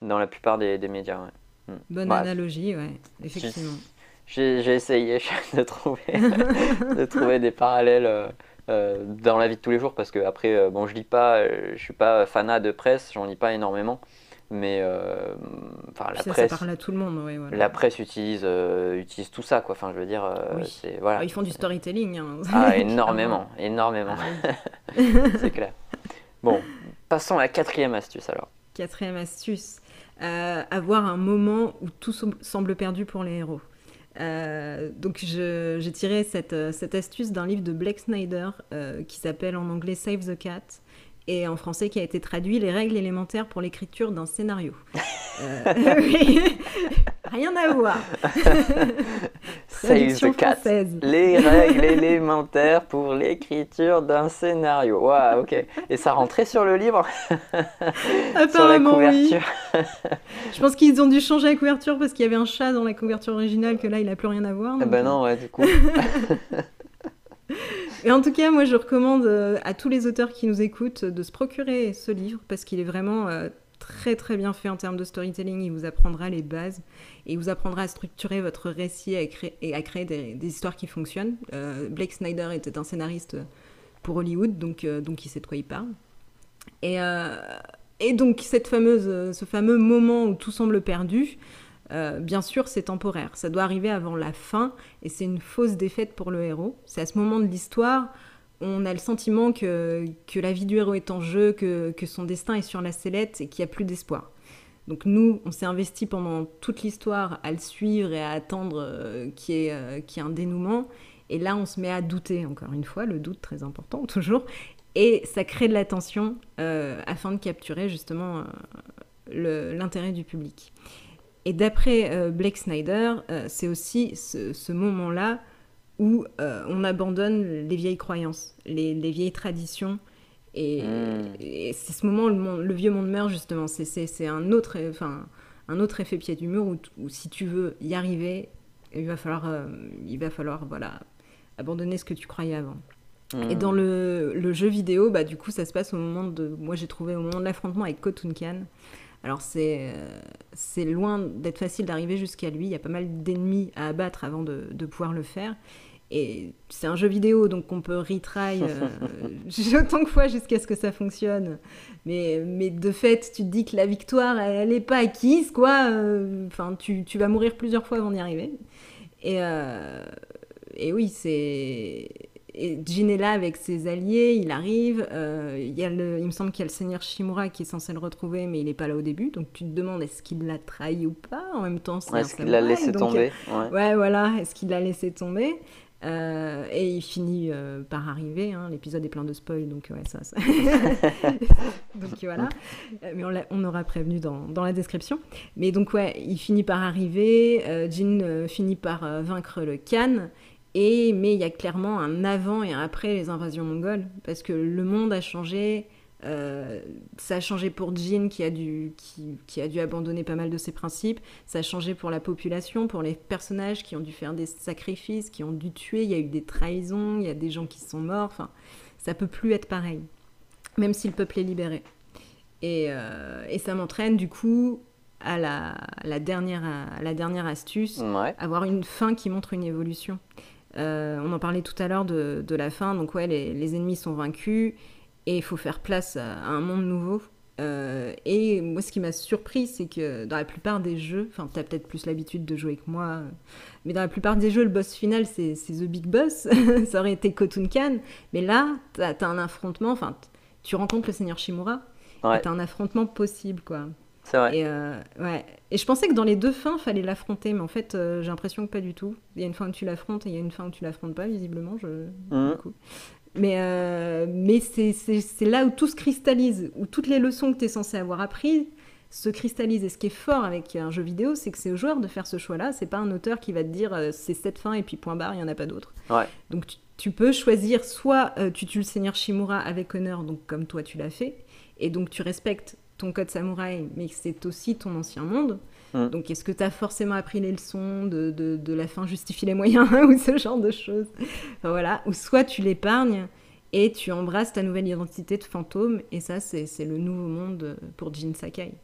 dans la plupart des, des médias.
Hmm. Bonne analogie, ouais, effectivement.
J'ai essayé de trouver, de trouver des parallèles. dans la vie de tous les jours parce que après bon je lis pas je suis pas fanat de presse j'en lis pas énormément mais euh, enfin la presse
ça parle à tout le monde oui, voilà.
la presse utilise euh, utilise tout ça quoi enfin je veux dire euh, c'est voilà
ah, ils font du storytelling hein.
ah énormément énormément ah c'est clair bon passons à la quatrième astuce alors
quatrième astuce avoir un moment où tout semble perdu pour les héros. Donc j'ai tiré cette, cette astuce d'un livre de Blake Snyder qui s'appelle en anglais Save the Cat et en français qui a été traduit les règles élémentaires pour l'écriture d'un scénario. euh, Rien à voir.
Save the cat. Les règles élémentaires pour l'écriture d'un scénario. Waouh, ok. Et ça rentrait sur le livre?
Sur la couverture. Oui. Je pense qu'ils ont dû changer la couverture parce qu'il y avait un chat dans la couverture originale que là il n'a plus rien à voir.
Eh ben non, ouais, du coup.
Et en tout cas, moi, je recommande euh, à tous les auteurs qui nous écoutent de se procurer ce livre parce qu'il est vraiment euh, très très bien fait en termes de storytelling. Il vous apprendra les bases et il vous apprendra à structurer votre récit et à créer, des, histoires qui fonctionnent. Euh, Blake Snyder était un scénariste pour Hollywood, donc, donc il sait de quoi il parle. Et, et donc cette fameuse, ce fameux moment où tout semble perdu, euh, bien sûr, c'est temporaire. Ça doit arriver avant la fin et c'est une fausse défaite pour le héros. C'est à ce moment de l'histoire, on a le sentiment que, que, la vie du héros est en jeu, que, que son destin est sur la sellette et qu'il n'y a plus d'espoir. Donc nous, on s'est investi pendant toute l'histoire à le suivre et à attendre euh, qu'il y, euh, ait un dénouement. Et là, on se met à douter, encore une fois, le doute très important toujours. Et ça crée de la tension afin de capturer justement l'intérêt du public. Et d'après euh, Blake Snyder, euh, c'est aussi ce, moment-là où euh, on abandonne les vieilles croyances, les, vieilles traditions. Et, hmm. c'est ce moment où le, vieux monde meurt, justement. C'est un autre, enfin, un autre effet pied du mur où, si tu veux y arriver, il va falloir, il va falloir voilà, abandonner ce que tu croyais avant. Et dans hmm. le, le, jeu vidéo, bah, du coup, ça se passe au moment de. Moi, j'ai trouvé au moment de l'affrontement avec Khotun Khan. Alors c'est c'est loin d'être facile d'arriver jusqu'à lui. Il y a pas mal d'ennemis à abattre avant de, de pouvoir le faire. Et c'est un jeu vidéo, donc on peut retry euh, autant de fois jusqu'à ce que ça fonctionne. Mais, mais de fait, tu te dis que la victoire, elle n'est pas acquise, quoi. Euh, enfin, tu, tu, vas mourir plusieurs fois avant d'y arriver. Et, euh, et oui, c'est et Jin est là avec ses alliés, il arrive. Euh, il, y a le, il me semble qu'il y a le seigneur Shimura qui est censé le retrouver, mais il n'est pas là au début. Donc tu te demandes est-ce qu'il l'a trahi ou pas? En même temps,
c'est Est-ce qu'il l'a laissé tomber?
ouais. voilà. Est-ce qu'il l'a laissé tomber? Euh, et il finit euh, par arriver. Hein. L'épisode est plein de spoil, donc ouais, ça. ça. donc voilà. Mais on, on, aura prévenu dans, dans, la description. Mais donc ouais, il finit par arriver. Jin finit par vaincre le Khan. Et, mais il y a clairement un avant et un après les invasions mongoles, parce que le monde a changé. Euh, ça a changé pour Jin qui a, dû, qui, qui, a dû abandonner pas mal de ses principes. Ça a changé pour la population, pour les personnages qui ont dû faire des sacrifices, qui ont dû tuer. Il y a eu des trahisons, il y a des gens qui sont morts. Enfin, ça peut plus être pareil, même si le peuple est libéré. Et, euh, et ça m'entraîne du coup à la, la dernière, à la dernière astuce,
Ouais.
avoir une fin qui montre une évolution. Euh, on en parlait tout à l'heure de, de la fin, donc ouais, les, les ennemis sont vaincus et il faut faire place à, à un monde nouveau. Euh, et moi, ce qui m'a surpris, c'est que dans la plupart des jeux, enfin, t'as peut-être plus l'habitude de jouer que moi, mais dans la plupart des jeux, le boss final, c'est The Big Boss. Ça aurait été Khotun Khan, mais là, t'as as un affrontement, enfin, tu rencontres le Seigneur Shimura,
Ouais.
t'as un affrontement possible, quoi.
C'est vrai.
Et, euh, ouais. et je pensais que dans les deux fins, fallait l'affronter, mais en fait, euh, j'ai l'impression que pas du tout. Il y a une fin où tu l'affrontes et il y a une fin où tu l'affrontes pas, visiblement. Je... Du coup. Mais, euh, mais c'est là où tout se cristallise, où toutes les leçons que tu es censé avoir apprises se cristallisent. Et ce qui est fort avec un jeu vidéo, c'est que c'est au joueur de faire ce choix-là. C'est pas un auteur qui va te dire c'est cette fin et puis point barre, il n'y en a pas d'autre.
Ouais.
Donc tu, tu peux choisir soit tu tues le Seigneur Shimura avec honneur, donc comme toi tu l'as fait, et donc tu respectes ton code samouraï, mais que c'est aussi ton ancien monde.
Mm.
Donc est-ce que tu as forcément appris les leçons de, de, de la fin justifie les moyens ou ce genre de choses? Enfin, Voilà. Ou soit tu l'épargnes et tu embrasses ta nouvelle identité de fantôme, et ça c'est le nouveau monde euh, pour Jin Sakai.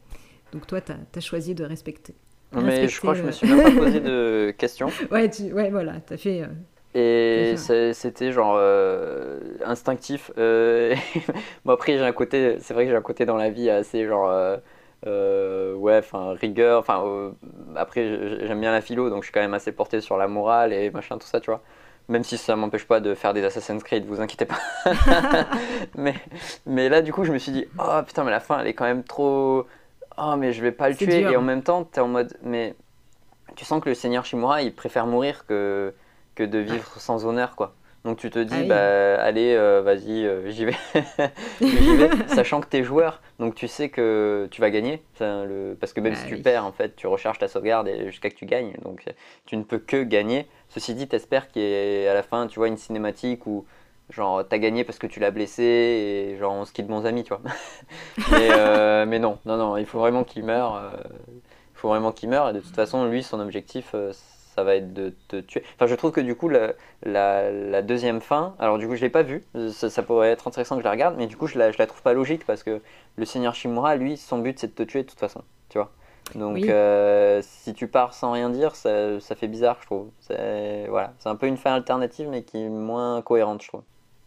Donc toi tu as, choisi de respecter.
Mais je crois que je me suis même pas posé de questions.
Ouais, tu, ouais voilà, tu as fait... euh,
Et c'était genre euh, instinctif. Euh, bon après j'ai un côté, c'est vrai que j'ai un côté dans la vie assez genre euh, euh, ouais, enfin rigueur. Enfin après j'aime bien la philo, donc je suis quand même assez porté sur la morale et machin tout ça, tu vois. Même si ça m'empêche pas de faire des Assassin's Creed, vous inquiétez pas. mais mais là du coup je me suis dit oh putain mais la fin elle est quand même trop. Oh mais je vais pas le tuer
dur.
et en même temps t'es en mode mais tu sens que le Seigneur Shimura il préfère mourir que que de vivre sans honneur quoi. Donc tu te dis
Ah oui.
bah allez euh, vas-y euh, j'y vais. Vais sachant que t'es joueur. Donc tu sais que tu vas gagner. Le... parce que même
Bah
si tu perds en fait tu recharges ta sauvegarde jusqu'à que tu gagnes. Donc tu ne peux que gagner. Ceci dit t'espères qu'il y ait à la fin tu vois une cinématique où genre t'as gagné parce que tu l'as blessé et genre on se quitte bons amis tu vois. Mais, euh, mais non non non il faut vraiment qu'il meure il faut vraiment qu'il meure. Et de toute façon lui son objectif ça va être de te tuer enfin je trouve que du coup la, la, la deuxième fin alors du coup je l'ai pas vue ça, ça pourrait être intéressant que je la regarde mais du coup je la, je la trouve pas logique parce que le seigneur Shimura lui son but c'est de te tuer de toute façon tu vois donc
Oui.
euh, si tu pars sans rien dire ça, ça fait bizarre je trouve c'est voilà un peu une fin alternative mais qui est moins cohérente je trouve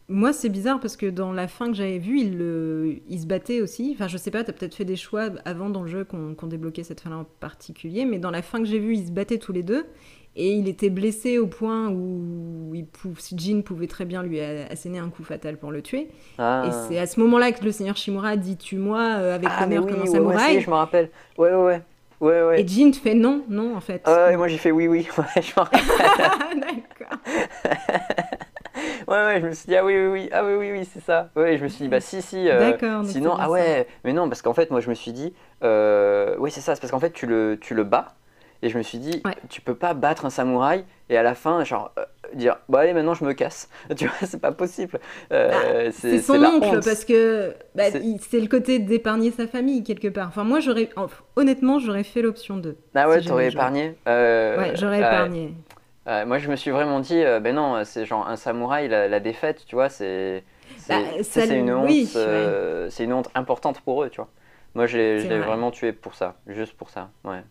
Moi, c'est bizarre parce que dans la fin que j'avais vue, il, se battait aussi. Enfin, je sais pas, t'as peut-être fait des choix avant dans le jeu qu'on qu'on débloquait cette fin-là en particulier, mais dans la fin que j'ai vue, ils se battaient tous les deux. Et il était blessé au point où il pou- Jin pouvait très bien lui asséner un coup fatal pour le tuer.
ah.
Et c'est à ce moment-là que le seigneur Shimura dit Tue-moi euh, avec
Ah,
l'honneur
oui,
comme un
ouais, ouais,
samouraï.
si, je me rappelle ouais ouais ouais ouais ouais
Et Jin te fait non, non, en fait.
Ah ouais, moi j'ai fait oui oui ouais, je me rappelle.
D'accord.
Ouais, ouais, je me suis dit, ah oui, oui, oui, ah oui, oui, oui, c'est ça. Ouais, je me suis dit, bah si, si. euh,
D'accord,
sinon, ah ouais, mais non, parce qu'en fait, moi je me suis dit, euh, oui, c'est ça, c'est parce qu'en fait, tu le, tu le bats, et je me suis dit,
Ouais.
tu peux pas battre un samouraï, et à la fin, genre, euh, dire, bon, allez, maintenant je me casse. Tu vois, c'est pas possible. Euh,
C'est son oncle
honte.
parce que bah,
C'est-
le côté d'épargner sa famille quelque part. Enfin moi j'aurais en- honnêtement j'aurais fait l'option 2.
Ah ouais,
si
t'aurais
je-
épargné Euh,
ouais, j'aurais épargné.
Moi, je me suis vraiment dit, euh, ben non, c'est genre un samouraï, la, la défaite, tu vois, c'est c'est
Bah,
c'est une honte,
oui,
euh, c'est une honte importante pour eux, tu vois. Moi, je l'ai
C'est
je l'ai
vrai.
vraiment tué pour ça, juste pour ça. Ouais.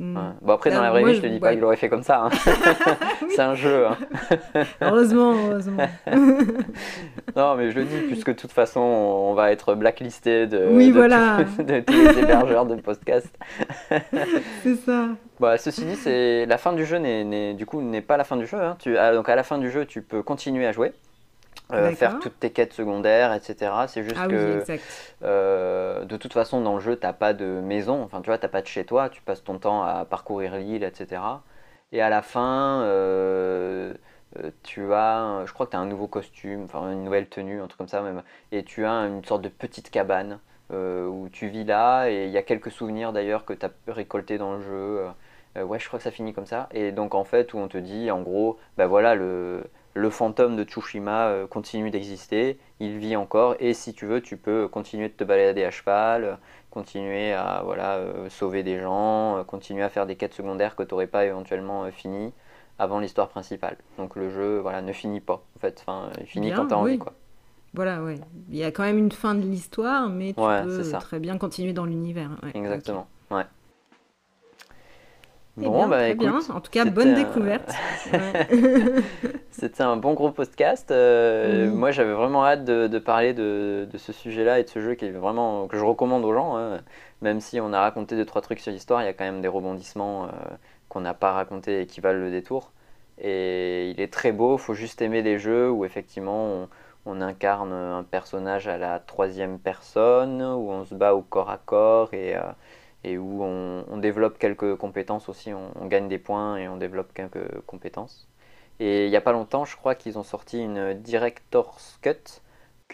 Ouais. Bon après, dans la vraie
moi,
vie, je te
je-
dis pas qu'il l'aurait fait comme ça. hein. c'est un jeu. hein.
Heureusement, heureusement.
Non, mais je le dis puisque de toute façon, on va être blacklisté de,
Oui,
de
voilà.
tous- de tous les hébergeurs de podcast.
c'est ça.
Bah, ceci dit, c'est la fin du jeu n'est du coup n'est pas la fin du jeu. hein. Tu, ah, donc à la fin du jeu, tu peux continuer à jouer, euh, faire toutes tes quêtes secondaires, etc. C'est juste
Ah
que euh, de toute façon dans le jeu, t'as pas de maison. Enfin, tu vois, t'as pas de chez toi. Tu passes ton temps à parcourir l'île, etc. Et à la fin, euh, tu as, je crois que tu as un nouveau costume, enfin une nouvelle tenue, un truc comme ça même. Et tu as une sorte de petite cabane où tu vis là. Et il y a quelques souvenirs d'ailleurs que tu as récoltés dans le jeu. Ouais, je crois que ça finit comme ça. Et donc en fait, où on te dit, en gros, bah voilà, le, le fantôme de Tsushima euh, continue d'exister, il vit encore. Et si tu veux, tu peux continuer de te balader à cheval, continuer à voilà, euh, sauver des gens, euh, continuer à faire des quêtes secondaires que tu n'aurais pas éventuellement finies avant l'histoire principale. Donc le jeu voilà, ne finit pas, en fait. Enfin, il finit
Bien,
quand tu as envie. Quoi.
Voilà, ouais. Il y a quand même une fin de l'histoire, mais tu
Ouais,
peux très bien continuer dans l'univers. Ouais,
Exactement. Ouais.
Eh
Bon,
bien,
bah, écoute,
bien. En tout cas, bonne
un-
découverte. Ouais.
C'était un bon gros podcast. Euh,
Oui.
Moi, j'avais vraiment hâte de, de parler de, de ce sujet-là et de ce jeu qui est vraiment que je recommande aux gens. hein. Même si on a raconté deux trois trucs sur l'histoire, il y a quand même des rebondissements euh, qu'on n'a pas racontés et qui valent le détour. Et il est très beau. Faut juste aimer les jeux où effectivement on, on incarne un personnage à la troisième personne, où on se bat au corps à corps et euh, et où on, on développe quelques compétences aussi. On, on gagne des points et on développe quelques compétences. Et il n'y a pas longtemps, je crois qu'ils ont sorti une Director's Cut,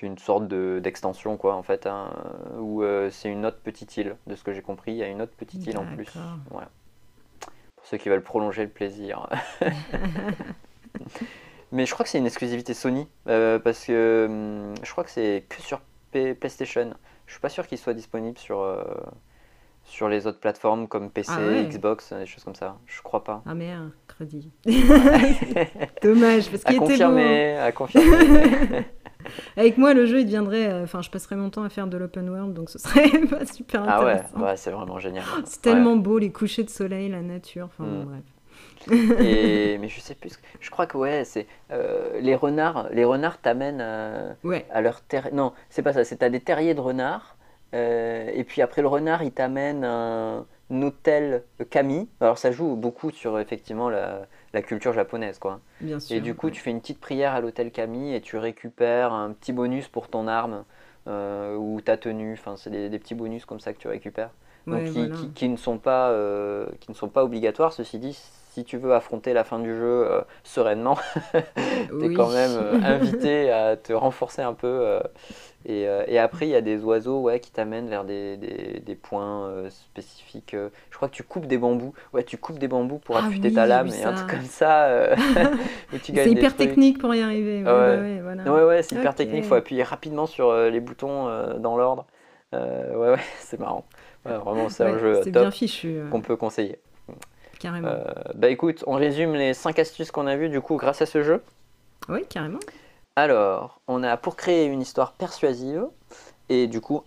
une sorte de- d'extension, quoi, en fait, hein, où euh, c'est une autre petite île, de ce que j'ai compris. Il y a une autre petite île en plus. Voilà. Pour ceux qui veulent prolonger le plaisir. Mais je crois que c'est une exclusivité Sony, euh, parce que hum, je crois que c'est que sur P- PlayStation. Je suis pas sûr qu'il soit disponible sur, euh, sur les autres plateformes comme PC,
Ah ouais.
Xbox, des choses comme ça. Je crois pas.
Ah merde, crédit. Dommage, parce qu'il était
confirmer, à confirmer.
Avec moi, le jeu, il deviendrait. euh, Enfin, je passerais mon temps à faire de l'open world, donc ce serait pas super
ah ouais,
intéressant.
ouais, c'est vraiment génial.
C'est tellement beau, les couchers de soleil, la nature. Enfin,
Mm.
bon, bref.
Et, mais je sais plus. Je crois que ouais, c'est euh, les renards. Les renards t'amènent à,
Ouais.
à leur terre. Non, c'est pas ça. C'est t'as des terriers de renards. Euh, et puis après le renard, il t'amène un, un hôtel Kami. Alors ça joue beaucoup sur effectivement la, la culture japonaise, quoi.
Bien sûr.
Et du coup,
ouais.
tu fais une petite prière à l'hôtel Camille et tu récupères un petit bonus pour ton arme euh, ou ta tenue. Enfin, c'est des, des petits bonus comme ça que tu récupères. Donc,
Ouais,
qui,
voilà.
qui- qui ne sont pas, euh, qui ne sont pas obligatoires. Ceci dit, si tu veux affronter la fin du jeu euh, sereinement, tu es quand même euh, invité à te renforcer un peu. euh, et, et après, il y a des oiseaux ouais, qui t'amènent vers des, des- des points spécifiques. Je crois que tu coupes des bambous. Ouais, tu coupes des bambous pour
Ah
affûter
oui,
ta lame et un truc comme ça.
C'est hyper
trucs.
technique pour y arriver. Ouais,
ouais.
bah ouais, voilà.
Ouais, ouais, c'est hyper technique. Il faut appuyer rapidement sur les boutons dans l'ordre. Ouais, ouais, c'est marrant. Ouais, vraiment, c'est un jeu top qu'on peut conseiller.
Carrément.
Euh, bah écoute, on résume les 5 astuces qu'on a vues du coup grâce à ce jeu.
Oui, carrément.
Alors, on a pour créer une histoire persuasive et du coup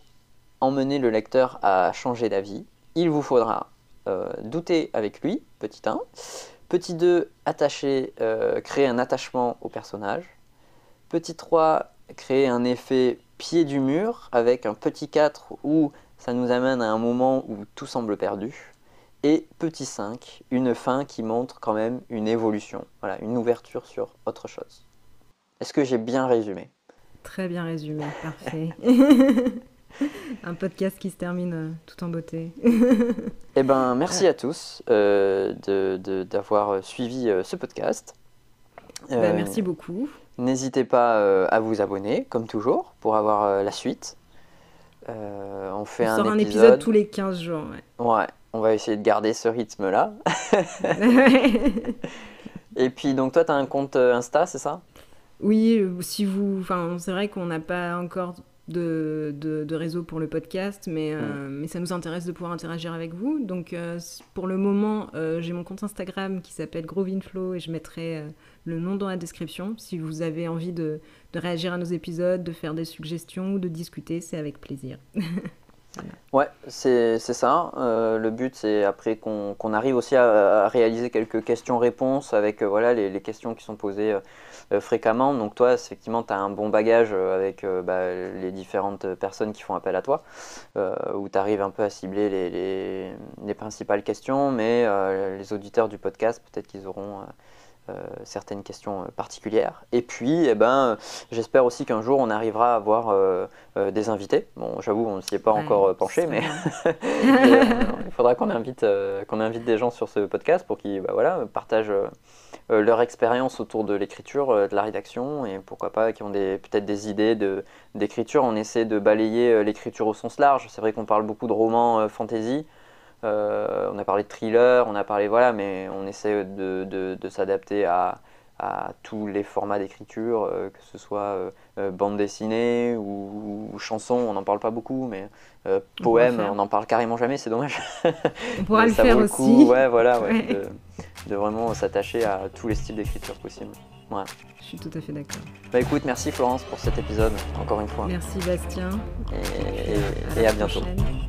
emmener le lecteur à changer d'avis, il vous faudra euh, douter avec lui, petit 1. Petit 2, attacher, euh, créer un attachement au personnage. Petit 3, créer un effet pied du mur avec un petit 4 où ça nous amène à un moment où tout semble perdu. Et petit 5, une fin qui montre quand même une évolution, voilà, une ouverture sur autre chose. Est-ce que j'ai bien résumé?
Très bien résumé, parfait. Un podcast qui se termine euh, tout en beauté.
Eh ben, merci à tous euh, de- de- d'avoir suivi euh, ce podcast. Euh,
merci beaucoup.
N'hésitez pas euh, à vous abonner, comme toujours, pour avoir euh, la suite. Euh, on fait
On
un,
sort un
épisode.
épisode tous les 15 jours. ouais.
Ouais, on va essayer de garder ce rythme-là. Et puis, donc, toi, tu as un compte euh, Insta, c'est ça?
Oui, euh, si vous. Enfin, c'est vrai qu'on n'a pas encore de, de, de réseau pour le podcast, mais, euh, mais ça nous intéresse de pouvoir interagir avec vous. Donc, euh, pour le moment, euh, j'ai mon compte Instagram qui s'appelle Grovinflow et je mettrai le nom dans la description. Si vous avez envie de, de réagir à nos épisodes, de faire des suggestions ou de discuter, c'est avec plaisir.
Ouais, c'est ça. Euh, le but, c'est après qu'on qu'on arrive aussi à, réaliser quelques questions-réponses avec euh, voilà, les, questions qui sont posées euh, fréquemment. Donc toi, effectivement, tu as un bon bagage avec bah, les différentes personnes qui font appel à toi, où tu arrives un peu à cibler les, les- les principales questions, mais les auditeurs du podcast, peut-être qu'ils auront... euh, certaines questions euh, particulières. Et puis, eh ben, j'espère aussi qu'un jour on arrivera à avoir euh, euh, des invités. Bon, j'avoue, on ne s'y est pas
Ouais,
encore penché, mais euh, il faudra qu'on invite, qu'on invite des gens sur ce podcast pour qu'ils bah, voilà, partagent leur expérience autour de l'écriture, de la rédaction, et pourquoi pas qui ont peut-être des idées de, d'écriture. On essaie de balayer l'écriture au sens large. C'est vrai qu'on parle beaucoup de romans fantasy. Euh, on a parlé de thriller, on a parlé voilà, mais on essaie de, de- de s'adapter à, à tous les formats d'écriture, euh, que ce soit euh, euh, bande dessinée ou, ou chanson, on n'en parle pas beaucoup, mais
On
poème, on n'en parle carrément jamais, c'est dommage.
On pourra le faire aussi.
coup, ouais, voilà, ouais,
Ouais.
De, de vraiment s'attacher à tous les styles d'écriture possibles.
Je suis tout à fait d'accord.
Bah écoute, merci Florence pour cet épisode, encore une fois.
Merci Bastien.
Et, à bientôt.
prochaine.